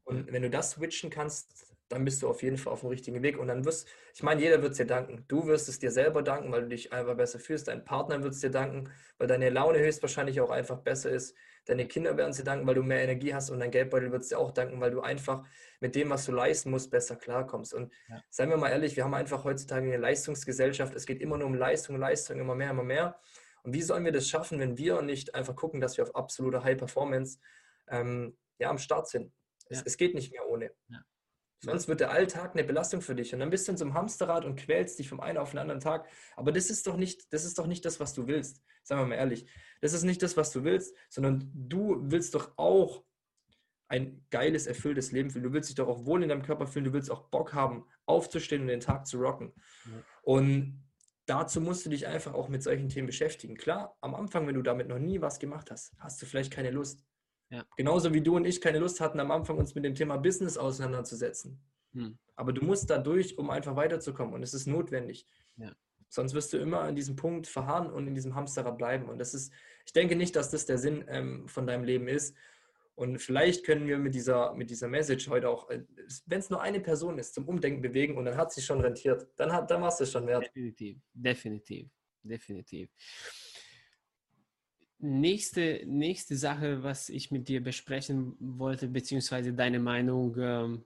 Und wenn du das switchen kannst, dann bist du auf jeden Fall auf dem richtigen Weg. Und dann wirst, ich meine, jeder wird es dir danken. Du wirst es dir selber danken, weil du dich einfach besser fühlst. Dein Partner wird es dir danken, weil deine Laune höchstwahrscheinlich auch einfach besser ist. Deine Kinder werden es dir danken, weil du mehr Energie hast. Und dein Geldbeutel wird es dir auch danken, weil du einfach mit dem, was du leisten musst, besser klarkommst. Und ja. seien wir mal ehrlich, wir haben einfach heutzutage eine Leistungsgesellschaft. Es geht immer nur um Leistung, Leistung, immer mehr, immer mehr. Und wie sollen wir das schaffen, wenn wir nicht einfach gucken, dass wir auf absolute High Performance ähm, ja, am Start sind? Ja. Es, es, geht nicht mehr ohne. Ja. Sonst wird der Alltag eine Belastung für dich und dann bist du in so einem Hamsterrad und quälst dich vom einen auf den anderen Tag. Aber das ist doch nicht, das ist doch nicht das, was du willst. Sagen wir mal ehrlich. Das ist nicht das, was du willst, sondern du willst doch auch ein geiles, erfülltes Leben fühlen. Du willst dich doch auch wohl in deinem Körper fühlen. Du willst auch Bock haben, aufzustehen und den Tag zu rocken. Ja. Und dazu musst du dich einfach auch mit solchen Themen beschäftigen. Klar, am Anfang, wenn du damit noch nie was gemacht hast, hast du vielleicht keine Lust. Ja. Genauso wie du und ich keine Lust hatten, am Anfang uns mit dem Thema Business auseinanderzusetzen. Hm. Aber du musst da durch, um einfach weiterzukommen. Und es ist notwendig. Ja. Sonst wirst du immer an diesem Punkt verharren und in diesem Hamsterrad bleiben. Und das ist, ich denke nicht, dass das der Sinn ähm, von deinem Leben ist. Und vielleicht können wir mit dieser, mit dieser Message heute auch, äh, wenn es nur eine Person ist, zum Umdenken bewegen und dann hat sich schon rentiert. Dann, hat, dann war es schon wert. Definitiv, definitiv, definitiv. Nächste, nächste Sache, was ich mit dir besprechen wollte, beziehungsweise deine Meinung ähm,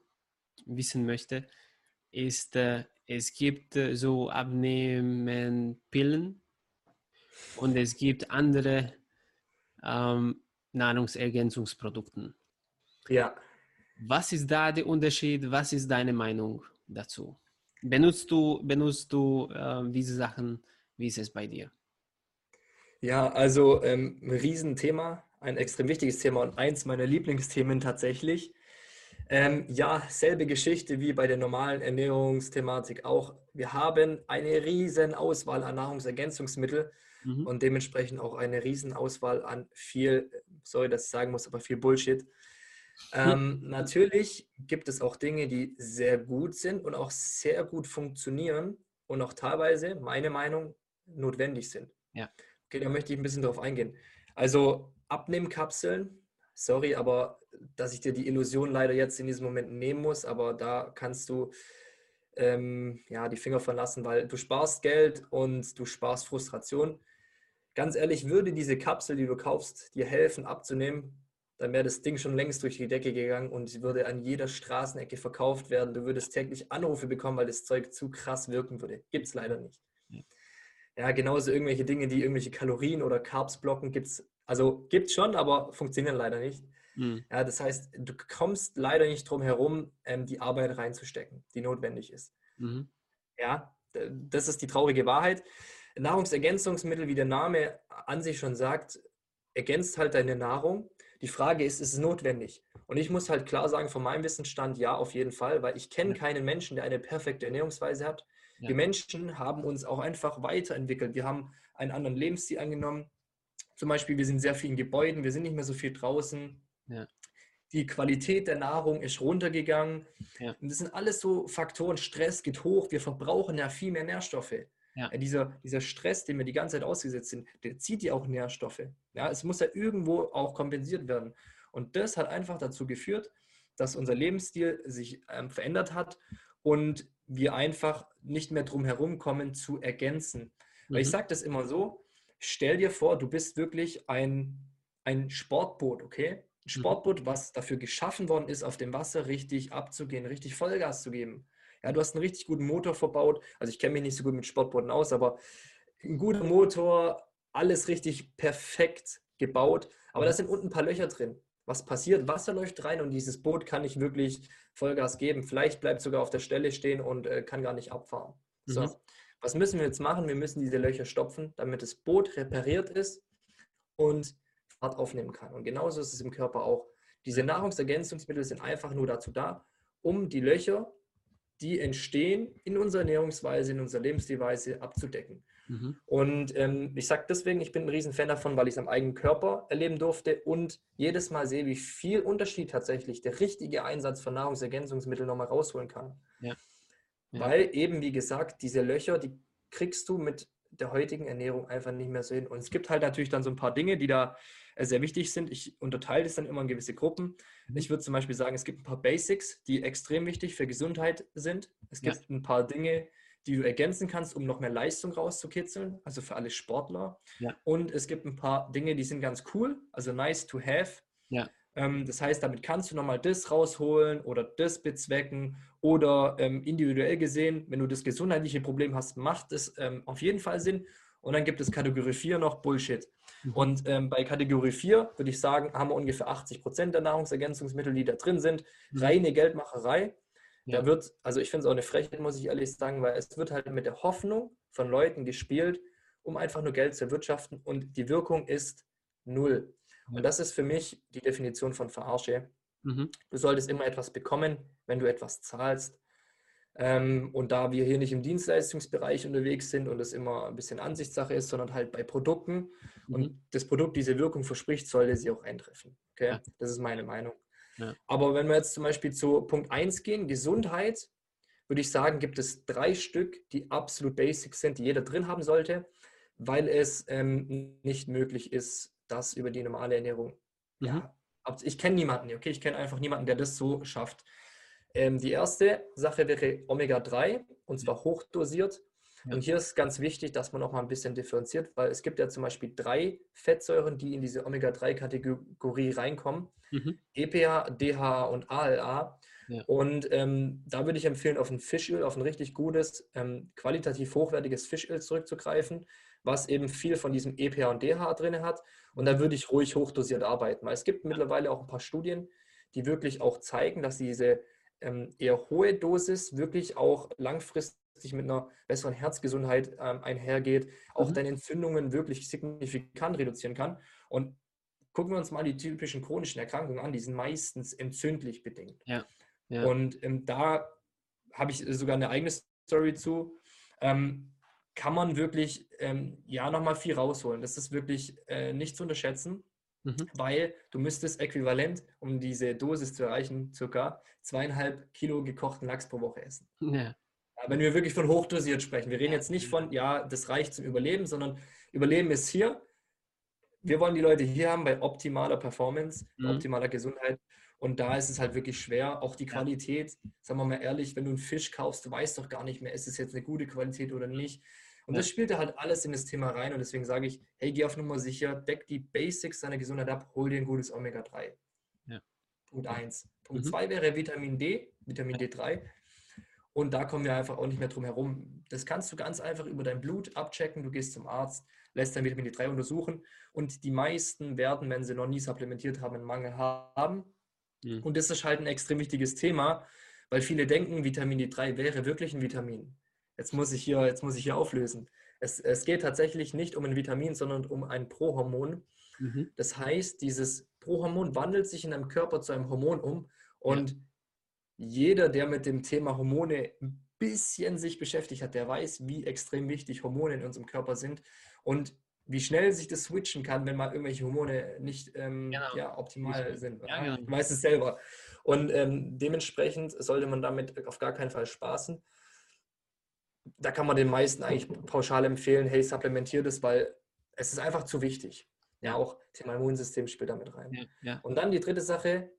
wissen möchte, ist, äh, es gibt äh, so Abnehmen-Pillen und es gibt andere ähm, Nahrungsergänzungsprodukte. Ja. Was ist da der Unterschied? Was ist deine Meinung dazu? Benutzt du, benutzt du äh, diese Sachen? Wie ist es bei dir? Ja, also ähm, ein Riesenthema, ein extrem wichtiges Thema und eins meiner Lieblingsthemen tatsächlich. Ähm, ja, selbe Geschichte wie bei der normalen Ernährungsthematik auch. Wir haben eine riesen Auswahl an Nahrungsergänzungsmitteln mhm. und dementsprechend auch eine riesen Auswahl an viel, sorry, dass ich sagen muss, aber viel Bullshit. Ähm, natürlich gibt es auch Dinge, die sehr gut sind und auch sehr gut funktionieren und auch teilweise, meine Meinung, notwendig sind. Ja. Da möchte ich ein bisschen drauf eingehen. Also Abnehmkapseln, sorry, aber dass ich dir die Illusion leider jetzt in diesem Moment nehmen muss, aber da kannst du ähm, ja, die Finger verlassen, weil du sparst Geld und du sparst Frustration. Ganz ehrlich, würde diese Kapsel, die du kaufst, dir helfen abzunehmen, dann wäre das Ding schon längst durch die Decke gegangen und würde an jeder Straßenecke verkauft werden. Du würdest täglich Anrufe bekommen, weil das Zeug zu krass wirken würde. Gibt es leider nicht. Ja, genauso irgendwelche Dinge, die irgendwelche Kalorien oder Carbs blocken, gibt es, also gibt es schon, aber funktionieren leider nicht. Mhm. Ja, das heißt, du kommst leider nicht drum herum, ähm, die Arbeit reinzustecken, die notwendig ist. Mhm. Ja, das ist die traurige Wahrheit. Nahrungsergänzungsmittel, wie der Name an sich schon sagt, ergänzt halt deine Nahrung. Die Frage ist, ist es notwendig? Und ich muss halt klar sagen, von meinem Wissensstand, ja, auf jeden Fall, weil ich kenne keinen Menschen, der eine perfekte Ernährungsweise hat. Ja. Die Menschen haben uns auch einfach weiterentwickelt. Wir haben einen anderen Lebensstil angenommen. Zum Beispiel, wir sind sehr viel in Gebäuden, wir sind nicht mehr so viel draußen. Ja. Die Qualität der Nahrung ist runtergegangen. Ja. Und das sind alles so Faktoren. Stress geht hoch, wir verbrauchen ja viel mehr Nährstoffe. Ja. Dieser, dieser Stress, den wir die ganze Zeit ausgesetzt sind, der zieht ja auch Nährstoffe. Ja, es muss ja irgendwo auch kompensiert werden. Und das hat einfach dazu geführt, dass unser Lebensstil sich ähm, verändert hat und wir einfach nicht mehr drum herum kommen zu ergänzen. Mhm. Weil ich mhm. sage das immer so, stell dir vor, du bist wirklich ein, ein Sportboot, okay? Ein mhm. Sportboot, was dafür geschaffen worden ist, auf dem Wasser richtig abzugehen, richtig Vollgas zu geben. Ja, du hast einen richtig guten Motor verbaut. Also ich kenne mich nicht so gut mit Sportbooten aus, aber ein guter Motor, alles richtig perfekt gebaut. Aber da sind unten ein paar Löcher drin. Was passiert? Wasser läuft rein und dieses Boot kann nicht wirklich Vollgas geben. Vielleicht bleibt sogar auf der Stelle stehen und äh, kann gar nicht abfahren. Mhm. So, was müssen wir jetzt machen? Wir müssen diese Löcher stopfen, damit das Boot repariert ist und Fahrt aufnehmen kann. Und genauso ist es im Körper auch. Diese Nahrungsergänzungsmittel sind einfach nur dazu da, um die Löcher die entstehen in unserer Ernährungsweise, in unserer Lebensstilweise abzudecken. Mhm. Und ähm, ich sage deswegen, ich bin ein Riesenfan davon, weil ich es am eigenen Körper erleben durfte und jedes Mal sehe, wie viel Unterschied tatsächlich der richtige Einsatz von Nahrungsergänzungsmitteln nochmal rausholen kann. Ja. Ja. Weil eben, wie gesagt, diese Löcher, die kriegst du mit der heutigen Ernährung einfach nicht mehr so hin. Und es gibt halt natürlich dann so ein paar Dinge, die da äh, sehr wichtig sind. Ich unterteile das dann immer in gewisse Gruppen. Mhm. Ich würde zum Beispiel sagen, es gibt ein paar Basics, die extrem wichtig für Gesundheit sind. Es gibt ja. ein paar Dinge, die du ergänzen kannst, um noch mehr Leistung rauszukitzeln, also für alle Sportler. Ja. Und es gibt ein paar Dinge, die sind ganz cool, also nice to have. Ja. Ähm, das heißt, damit kannst du nochmal das rausholen oder das bezwecken oder ähm, individuell gesehen, wenn du das gesundheitliche Problem hast, macht es ähm, auf jeden Fall Sinn. Und dann gibt es Kategorie 4 noch Bullshit. Mhm. Und ähm, bei Kategorie 4 würde ich sagen, haben wir ungefähr 80 Prozent der Nahrungsergänzungsmittel, die da drin sind. Mhm. Reine Geldmacherei. Ja. Da wird, also ich finde es auch eine Frechheit, muss ich ehrlich sagen, weil es wird halt mit der Hoffnung von Leuten gespielt, um einfach nur Geld zu erwirtschaften und die Wirkung ist null. Und das ist für mich die Definition von Verarsche. Mhm. Du solltest immer etwas bekommen, wenn du etwas zahlst. Ähm, und da wir hier nicht im Dienstleistungsbereich unterwegs sind und es immer ein bisschen Ansichtssache ist, sondern halt bei Produkten mhm. und das Produkt diese Wirkung verspricht, sollte sie auch eintreffen. Okay? Ja. Das ist meine Meinung. Ja. Aber wenn wir jetzt zum Beispiel zu Punkt 1 gehen, Gesundheit, würde ich sagen, gibt es drei Stück, die absolut basic sind, die jeder drin haben sollte, weil es ähm, nicht möglich ist, das über die normale Ernährung. Mhm. Ja, ich kenne niemanden, okay, ich kenne einfach niemanden, der das so schafft. Ähm, die erste Sache wäre Omega-3 und zwar hochdosiert. Ja. Und hier ist ganz wichtig, dass man noch mal ein bisschen differenziert, weil es gibt ja zum Beispiel drei Fettsäuren, die in diese Omega-3-Kategorie reinkommen. Mhm. EPA, DHA und ALA. Ja. Und ähm, da würde ich empfehlen, auf ein Fischöl, auf ein richtig gutes, ähm, qualitativ hochwertiges Fischöl zurückzugreifen, was eben viel von diesem EPA und DHA drin hat. Und da würde ich ruhig hochdosiert arbeiten, weil es gibt mittlerweile auch ein paar Studien, die wirklich auch zeigen, dass diese ähm, eher hohe Dosis wirklich auch langfristig mit einer besseren Herzgesundheit ähm, einhergeht, auch mhm. deine Entzündungen wirklich signifikant reduzieren kann. Und gucken wir uns mal die typischen chronischen Erkrankungen an, die sind meistens entzündlich bedingt. Ja. ja. Und ähm, da habe ich sogar eine eigene Story zu. Ähm, kann man wirklich ähm, ja nochmal viel rausholen. Das ist wirklich äh, nicht zu unterschätzen. Mhm. Weil du müsstest äquivalent, um diese Dosis zu erreichen, circa zweieinhalb Kilo gekochten Lachs pro Woche essen. Ja. Wenn wir wirklich von hochdosiert sprechen. Wir reden jetzt nicht von, ja, das reicht zum Überleben, sondern Überleben ist hier. Wir wollen die Leute hier haben bei optimaler Performance, mhm. optimaler Gesundheit. Und da ist es halt wirklich schwer. Auch die Qualität, sagen wir mal ehrlich, wenn du einen Fisch kaufst, du weißt doch gar nicht mehr, ist es jetzt eine gute Qualität oder nicht. Und das spielt halt alles in das Thema rein und deswegen sage ich, hey, geh auf Nummer sicher, deck die Basics deiner Gesundheit ab, hol dir ein gutes Omega-3. Ja. Punkt 1. Punkt 2 mhm. wäre Vitamin D, Vitamin D3. Und da kommen wir einfach auch nicht mehr drum herum. Das kannst du ganz einfach über dein Blut abchecken. Du gehst zum Arzt, lässt dein Vitamin D3 untersuchen und die meisten werden, wenn sie noch nie supplementiert haben, einen Mangel haben. Mhm. Und das ist halt ein extrem wichtiges Thema, weil viele denken, Vitamin D3 wäre wirklich ein Vitamin. Jetzt muss ich hier, jetzt muss ich hier auflösen. Es, es geht tatsächlich nicht um ein Vitamin, sondern um ein Prohormon. Mhm. Das heißt, dieses Prohormon wandelt sich in deinem Körper zu einem Hormon um und ja. jeder, der mit dem Thema Hormone ein bisschen sich beschäftigt hat, der weiß, wie extrem wichtig Hormone in unserem Körper sind und wie schnell sich das switchen kann, wenn mal irgendwelche Hormone nicht ähm, genau. ja, optimal sind. Ja, genau. Ich weiß es selber. Und ähm, dementsprechend sollte man damit auf gar keinen Fall spaßen. Da kann man den meisten eigentlich pauschal empfehlen, hey, supplementier das, weil es ist einfach zu wichtig. Ja, auch Thema Immunsystem spielt damit rein. Ja, ja. Und dann die dritte Sache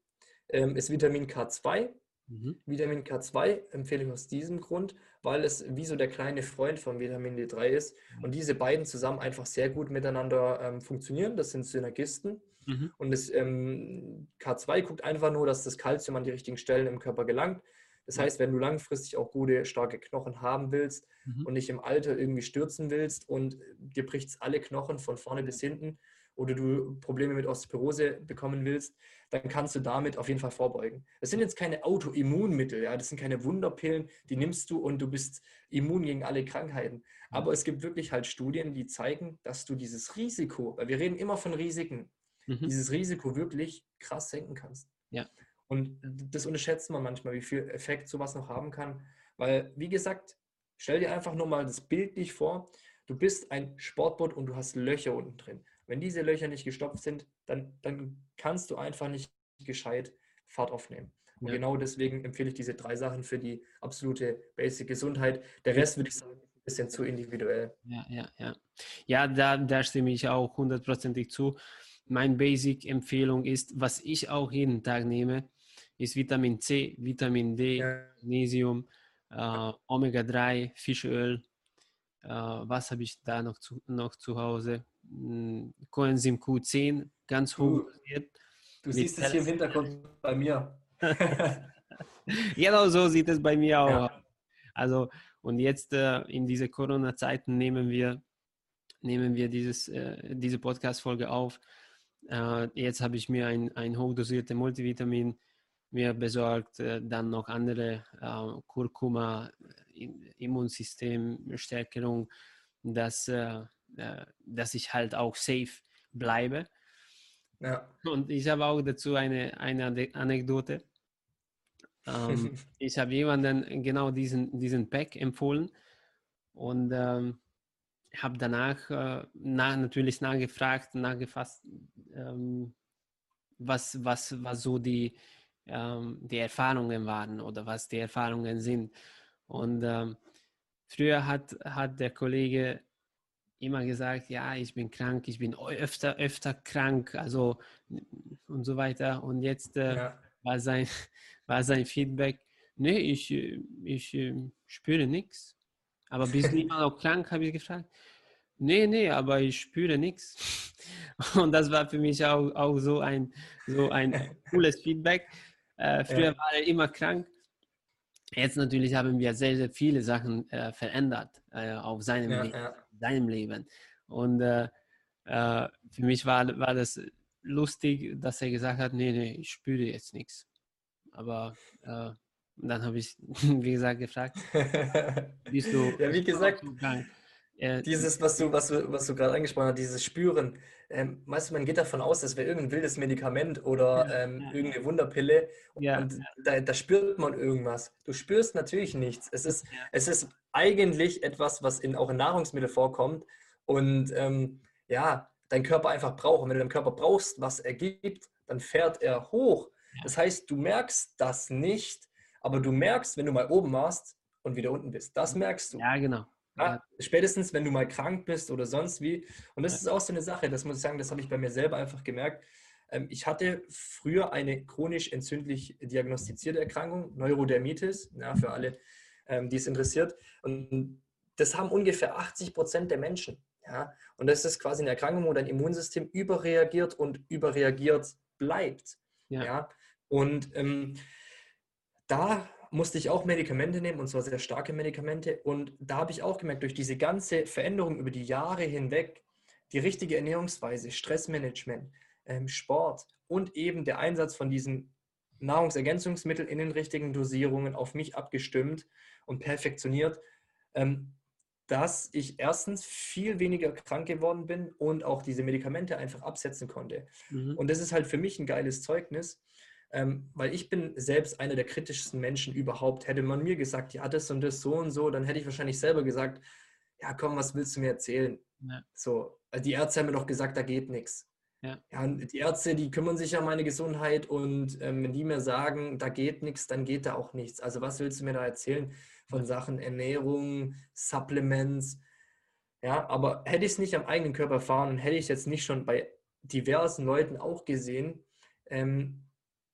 ähm, ist Vitamin K2. Mhm. Vitamin K2 empfehle ich aus diesem Grund, weil es wie so der kleine Freund von Vitamin D3 ist mhm. und diese beiden zusammen einfach sehr gut miteinander ähm, funktionieren. Das sind Synergisten. Mhm. Und das ähm, K2 guckt einfach nur, dass das Kalzium an die richtigen Stellen im Körper gelangt. Das heißt, wenn du langfristig auch gute, starke Knochen haben willst mhm. und nicht im Alter irgendwie stürzen willst und dir bricht alle Knochen von vorne bis hinten oder du Probleme mit Osteoporose bekommen willst, dann kannst du damit auf jeden Fall vorbeugen. Das sind jetzt keine Autoimmunmittel, ja, das sind keine Wunderpillen, die nimmst du und du bist immun gegen alle Krankheiten. Mhm. Aber es gibt wirklich halt Studien, die zeigen, dass du dieses Risiko, weil wir reden immer von Risiken, mhm. dieses Risiko wirklich krass senken kannst. Ja. Und das unterschätzt man manchmal, wie viel Effekt sowas noch haben kann. Weil, wie gesagt, stell dir einfach nur mal das Bild nicht vor. Du bist ein Sportboot und du hast Löcher unten drin. Wenn diese Löcher nicht gestopft sind, dann, dann kannst du einfach nicht gescheit Fahrt aufnehmen. Und ja. genau deswegen empfehle ich diese drei Sachen für die absolute Basic Gesundheit. Der Rest würde ich sagen, ist ein bisschen zu individuell. Ja, ja, ja. Ja, da, da stimme ich auch hundertprozentig zu. Meine Basic-Empfehlung ist, was ich auch jeden Tag nehme, ist Vitamin C, Vitamin D, ja. Magnesium, äh, Omega-3, Fischöl. Äh, was habe ich da noch zu, noch zu Hause? Coenzym Q10, ganz hoch dosiert. Du siehst es hier im Hintergrund bei mir. genau so sieht es bei mir auch ja. Also, und jetzt äh, in diese Corona-Zeiten nehmen wir, nehmen wir dieses, äh, diese Podcast-Folge auf. Äh, jetzt habe ich mir ein, ein hochdosierte Multivitamin mir besorgt, äh, dann noch andere äh, Kurkuma, Immunsystemstärkung, dass äh, äh, dass ich halt auch safe bleibe. Ja. Und ich habe auch dazu eine, eine Anekdote. Ähm, ich habe jemanden genau diesen, diesen Pack empfohlen und ähm, habe danach äh, nach, natürlich nachgefragt, nachgefasst, ähm, was, was, was so die, ähm, die Erfahrungen waren oder was die Erfahrungen sind. Und ähm, früher hat, hat der Kollege immer gesagt, ja, ich bin krank, ich bin öfter, öfter krank, also und so weiter. Und jetzt äh, ja. war, sein, war sein Feedback, nee, ich, ich äh, spüre nichts. Aber bist du immer noch krank, habe ich gefragt. Nee, nee, aber ich spüre nichts. Und das war für mich auch, auch so, ein, so ein cooles Feedback. Äh, früher ja. war er immer krank. Jetzt natürlich haben wir sehr, sehr viele Sachen äh, verändert äh, auf seinem ja. Ja deinem Leben. Und äh, äh, für mich war, war das lustig, dass er gesagt hat, nee, nee, ich spüre jetzt nichts. Aber äh, dann habe ich, wie gesagt, gefragt, bist du... Ja, wie gesagt, äh, dieses, was du, was du, was du gerade angesprochen hast, dieses Spüren. Ähm, weißt du, man geht davon aus, das wäre irgendein wildes Medikament oder ja, ähm, ja. irgendeine Wunderpille ja, und da, da, spürt man irgendwas. Du spürst natürlich nichts. Es ist, es ist eigentlich etwas, was in, auch in Nahrungsmitteln vorkommt und ähm, ja, dein Körper einfach braucht. Und wenn du deinem Körper brauchst, was er gibt, dann fährt er hoch. Das heißt, du merkst das nicht, aber du merkst, wenn du mal oben warst und wieder unten bist. Das merkst du. Ja, genau. Ja, spätestens, wenn du mal krank bist oder sonst wie. Und das ist auch so eine Sache, das muss ich sagen, das habe ich bei mir selber einfach gemerkt. Ähm, ich hatte früher eine chronisch entzündlich diagnostizierte Erkrankung, Neurodermitis, ja, für alle, ähm, die es interessiert. Und das haben ungefähr 80 Prozent der Menschen. Ja? Und das ist quasi eine Erkrankung, wo dein Immunsystem überreagiert und überreagiert bleibt. Ja. ja? Und ähm, da musste ich auch Medikamente nehmen und zwar sehr starke Medikamente. Und da habe ich auch gemerkt, durch diese ganze Veränderung über die Jahre hinweg, die richtige Ernährungsweise, Stressmanagement, ähm, Sport und eben der Einsatz von diesen Nahrungsergänzungsmitteln in den richtigen Dosierungen auf mich abgestimmt und perfektioniert, ähm, dass ich erstens viel weniger krank geworden bin und auch diese Medikamente einfach absetzen konnte. Mhm. Und das ist halt für mich ein geiles Zeugnis, ähm, weil ich bin selbst einer der kritischsten Menschen überhaupt. Hätte man mir gesagt, ja, das und das so und so, dann hätte ich wahrscheinlich selber gesagt, ja, komm, was willst du mir erzählen? Ja. So, also die Ärzte haben mir doch gesagt, da geht nichts. Ja. ja. die Ärzte, die kümmern sich um meine Gesundheit und ähm, wenn die mir sagen, da geht nichts, dann geht da auch nichts. Also was willst du mir da erzählen von Sachen Ernährung, Supplements? Ja, aber hätte ich es nicht am eigenen Körper erfahren und hätte ich es jetzt nicht schon bei diversen Leuten auch gesehen, ähm,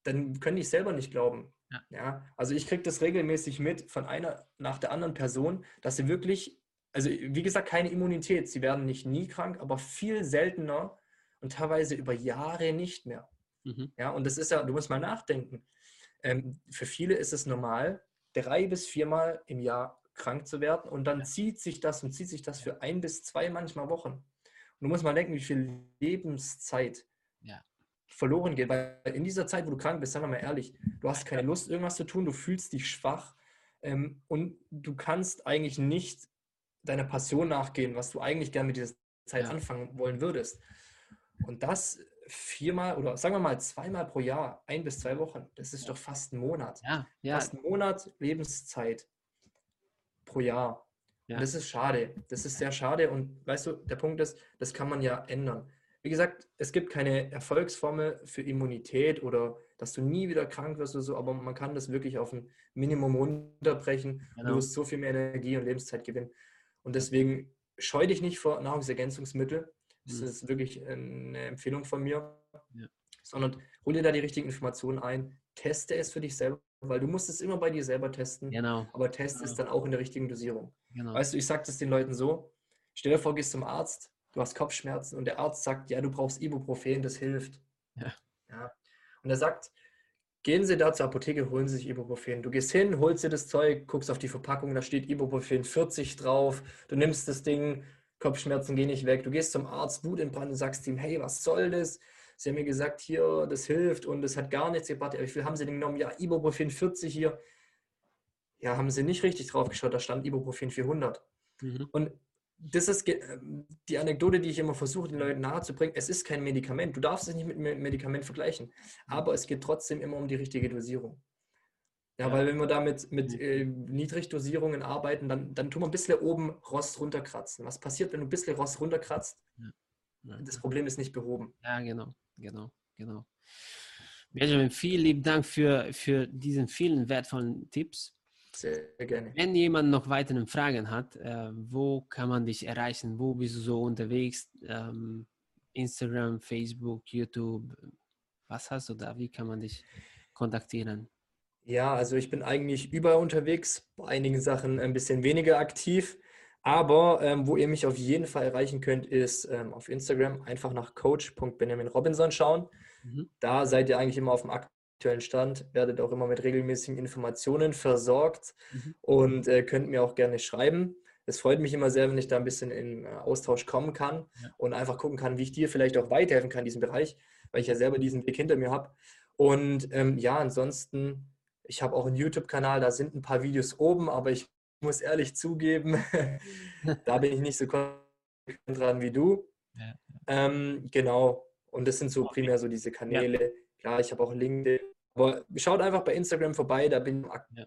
dann könnte ich selber nicht glauben. Ja. ja also ich kriege das regelmäßig mit von einer nach der anderen Person, dass sie wirklich, also wie gesagt, keine Immunität. Sie werden nicht nie krank, aber viel seltener und teilweise über Jahre nicht mehr. Mhm. Ja, und das ist ja, du musst mal nachdenken. Ähm, für viele ist es normal, drei bis viermal im Jahr krank zu werden und dann ja. zieht sich das und zieht sich das für ein bis zwei manchmal Wochen. Und du musst mal denken, wie viel Lebenszeit ja. Verloren geht, weil in dieser Zeit, wo du krank bist, sagen wir mal ehrlich, du hast keine Lust, irgendwas zu tun, du fühlst dich schwach ähm, und du kannst eigentlich nicht deiner Passion nachgehen, was du eigentlich gerne mit dieser Zeit ja. anfangen wollen würdest. Und das viermal oder sagen wir mal zweimal pro Jahr, ein bis zwei Wochen, das ist doch fast ein Monat. Ja, ja. Fast ein Monat Lebenszeit pro Jahr. Ja. Das ist schade. Das ist sehr schade. Und weißt du, der Punkt ist, das kann man ja ändern. Wie gesagt, es gibt keine Erfolgsformel für Immunität oder dass du nie wieder krank wirst oder so, aber man kann das wirklich auf ein Minimum runterbrechen. Genau. Du wirst so viel mehr Energie und Lebenszeit gewinnen. Und deswegen scheu dich nicht vor Nahrungsergänzungsmitteln. Das mhm. ist wirklich eine Empfehlung von mir. Ja. Sondern hol dir da die richtigen Informationen ein, teste es für dich selber, weil du musst es immer bei dir selber testen. Genau. Aber test genau. es dann auch in der richtigen Dosierung. Genau. Weißt du, ich sage das den Leuten so, stell dir vor, gehst zum Arzt, du hast Kopfschmerzen und der Arzt sagt, ja, du brauchst Ibuprofen, das hilft. Ja. ja. Und er sagt, gehen Sie da zur Apotheke, holen Sie sich Ibuprofen. Du gehst hin, holst dir das Zeug, guckst auf die Verpackung, da steht Ibuprofen 40 drauf, du nimmst das Ding, Kopfschmerzen gehen nicht weg. Du gehst zum Arzt, Wut in Brand und sagst ihm, hey, was soll das? Sie haben mir gesagt, hier, das hilft und es hat gar nichts gebracht. Wie viel haben Sie denn genommen? Ja, Ibuprofen 40 hier. Ja, haben Sie nicht richtig drauf geschaut, da stand Ibuprofen 400. Mhm. Und das ist die Anekdote, die ich immer versuche, den Leuten nahezubringen. Es ist kein Medikament. Du darfst es nicht mit einem Medikament vergleichen. Aber es geht trotzdem immer um die richtige Dosierung. Ja, weil wenn wir da mit, mit mhm. äh, Niedrigdosierungen arbeiten, dann, dann tun wir ein bisschen oben Rost runterkratzen. Was passiert, wenn du ein bisschen Rost runterkratzt? Ja. Das Problem ist nicht behoben. Ja, genau, genau, genau. Benjamin, vielen lieben Dank für, für diesen vielen wertvollen Tipps. Sehr gerne. Wenn jemand noch weitere Fragen hat, äh, wo kann man dich erreichen? Wo bist du so unterwegs? Ähm, Instagram, Facebook, YouTube. Was hast du da? Wie kann man dich kontaktieren? Ja, also ich bin eigentlich überall unterwegs, bei einigen Sachen ein bisschen weniger aktiv. Aber ähm, wo ihr mich auf jeden Fall erreichen könnt, ist ähm, auf Instagram einfach nach coach.benjaminrobinson schauen. Mhm. Da seid ihr eigentlich immer auf dem aktuellen Stand, werdet auch immer mit regelmäßigen Informationen versorgt mhm. und äh, könnt mir auch gerne schreiben. Es freut mich immer sehr, wenn ich da ein bisschen in äh, Austausch kommen kann ja. und einfach gucken kann, wie ich dir vielleicht auch weiterhelfen kann in diesem Bereich, weil ich ja selber diesen Weg hinter mir habe. Und ähm, ja, ansonsten ich habe auch einen YouTube-Kanal, da sind ein paar Videos oben, aber ich muss ehrlich zugeben, da bin ich nicht so dran wie du. Ja. Ähm, genau. Und das sind so primär so diese Kanäle. Ja. Klar, ich habe auch LinkedIn. Aber schaut einfach bei Instagram vorbei, da bin ich am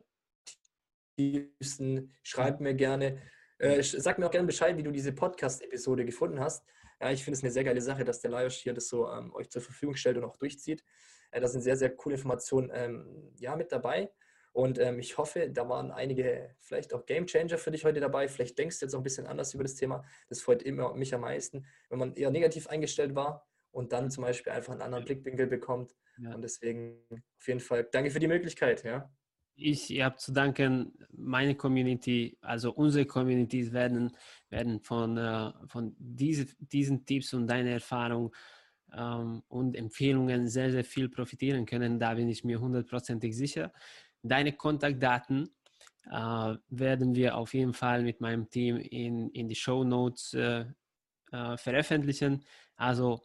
aktivsten. Schreibt mir gerne. Äh, sag mir auch gerne Bescheid, wie du diese Podcast-Episode gefunden hast. Ja, ich finde es eine sehr geile Sache, dass der Lajos hier das so ähm, euch zur Verfügung stellt und auch durchzieht. Äh, da sind sehr, sehr coole Informationen ähm, ja, mit dabei. Und ähm, ich hoffe, da waren einige vielleicht auch Game Changer für dich heute dabei. Vielleicht denkst du jetzt auch ein bisschen anders über das Thema. Das freut immer mich am meisten, wenn man eher negativ eingestellt war und dann zum Beispiel einfach einen anderen Blickwinkel bekommt. Ja. Und deswegen auf jeden Fall danke für die Möglichkeit. Ja. Ich habe zu danken, meine Community, also unsere Communities werden, werden von, äh, von diese, diesen Tipps und deiner Erfahrung ähm, und Empfehlungen sehr, sehr viel profitieren können. Da bin ich mir hundertprozentig sicher. Deine Kontaktdaten äh, werden wir auf jeden Fall mit meinem Team in, in die Show Notes äh, äh, veröffentlichen. Also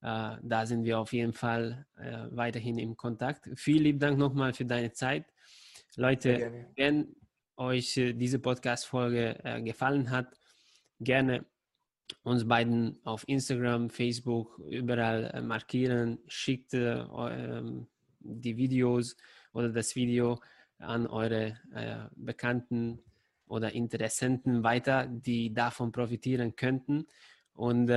da sind wir auf jeden Fall äh, weiterhin im Kontakt. Vielen lieben Dank nochmal für deine Zeit. Leute, wenn euch äh, diese Podcast-Folge gefallen hat, gerne uns beiden auf Instagram, Facebook, überall äh, markieren. Schickt äh, ähm, die Videos oder das Video an eure äh, Bekannten oder Interessenten weiter, die davon profitieren könnten. Und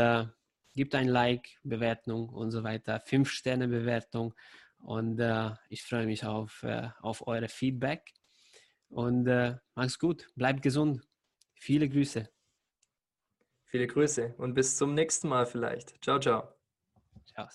gibt ein Like, Bewertung und so weiter, fünf Sterne Bewertung. Und äh, ich freue mich auf, äh, auf eure Feedback. Und äh, mach's gut, bleibt gesund. Viele Grüße. Viele Grüße und bis zum nächsten Mal vielleicht. Ciao, ciao. Ciao.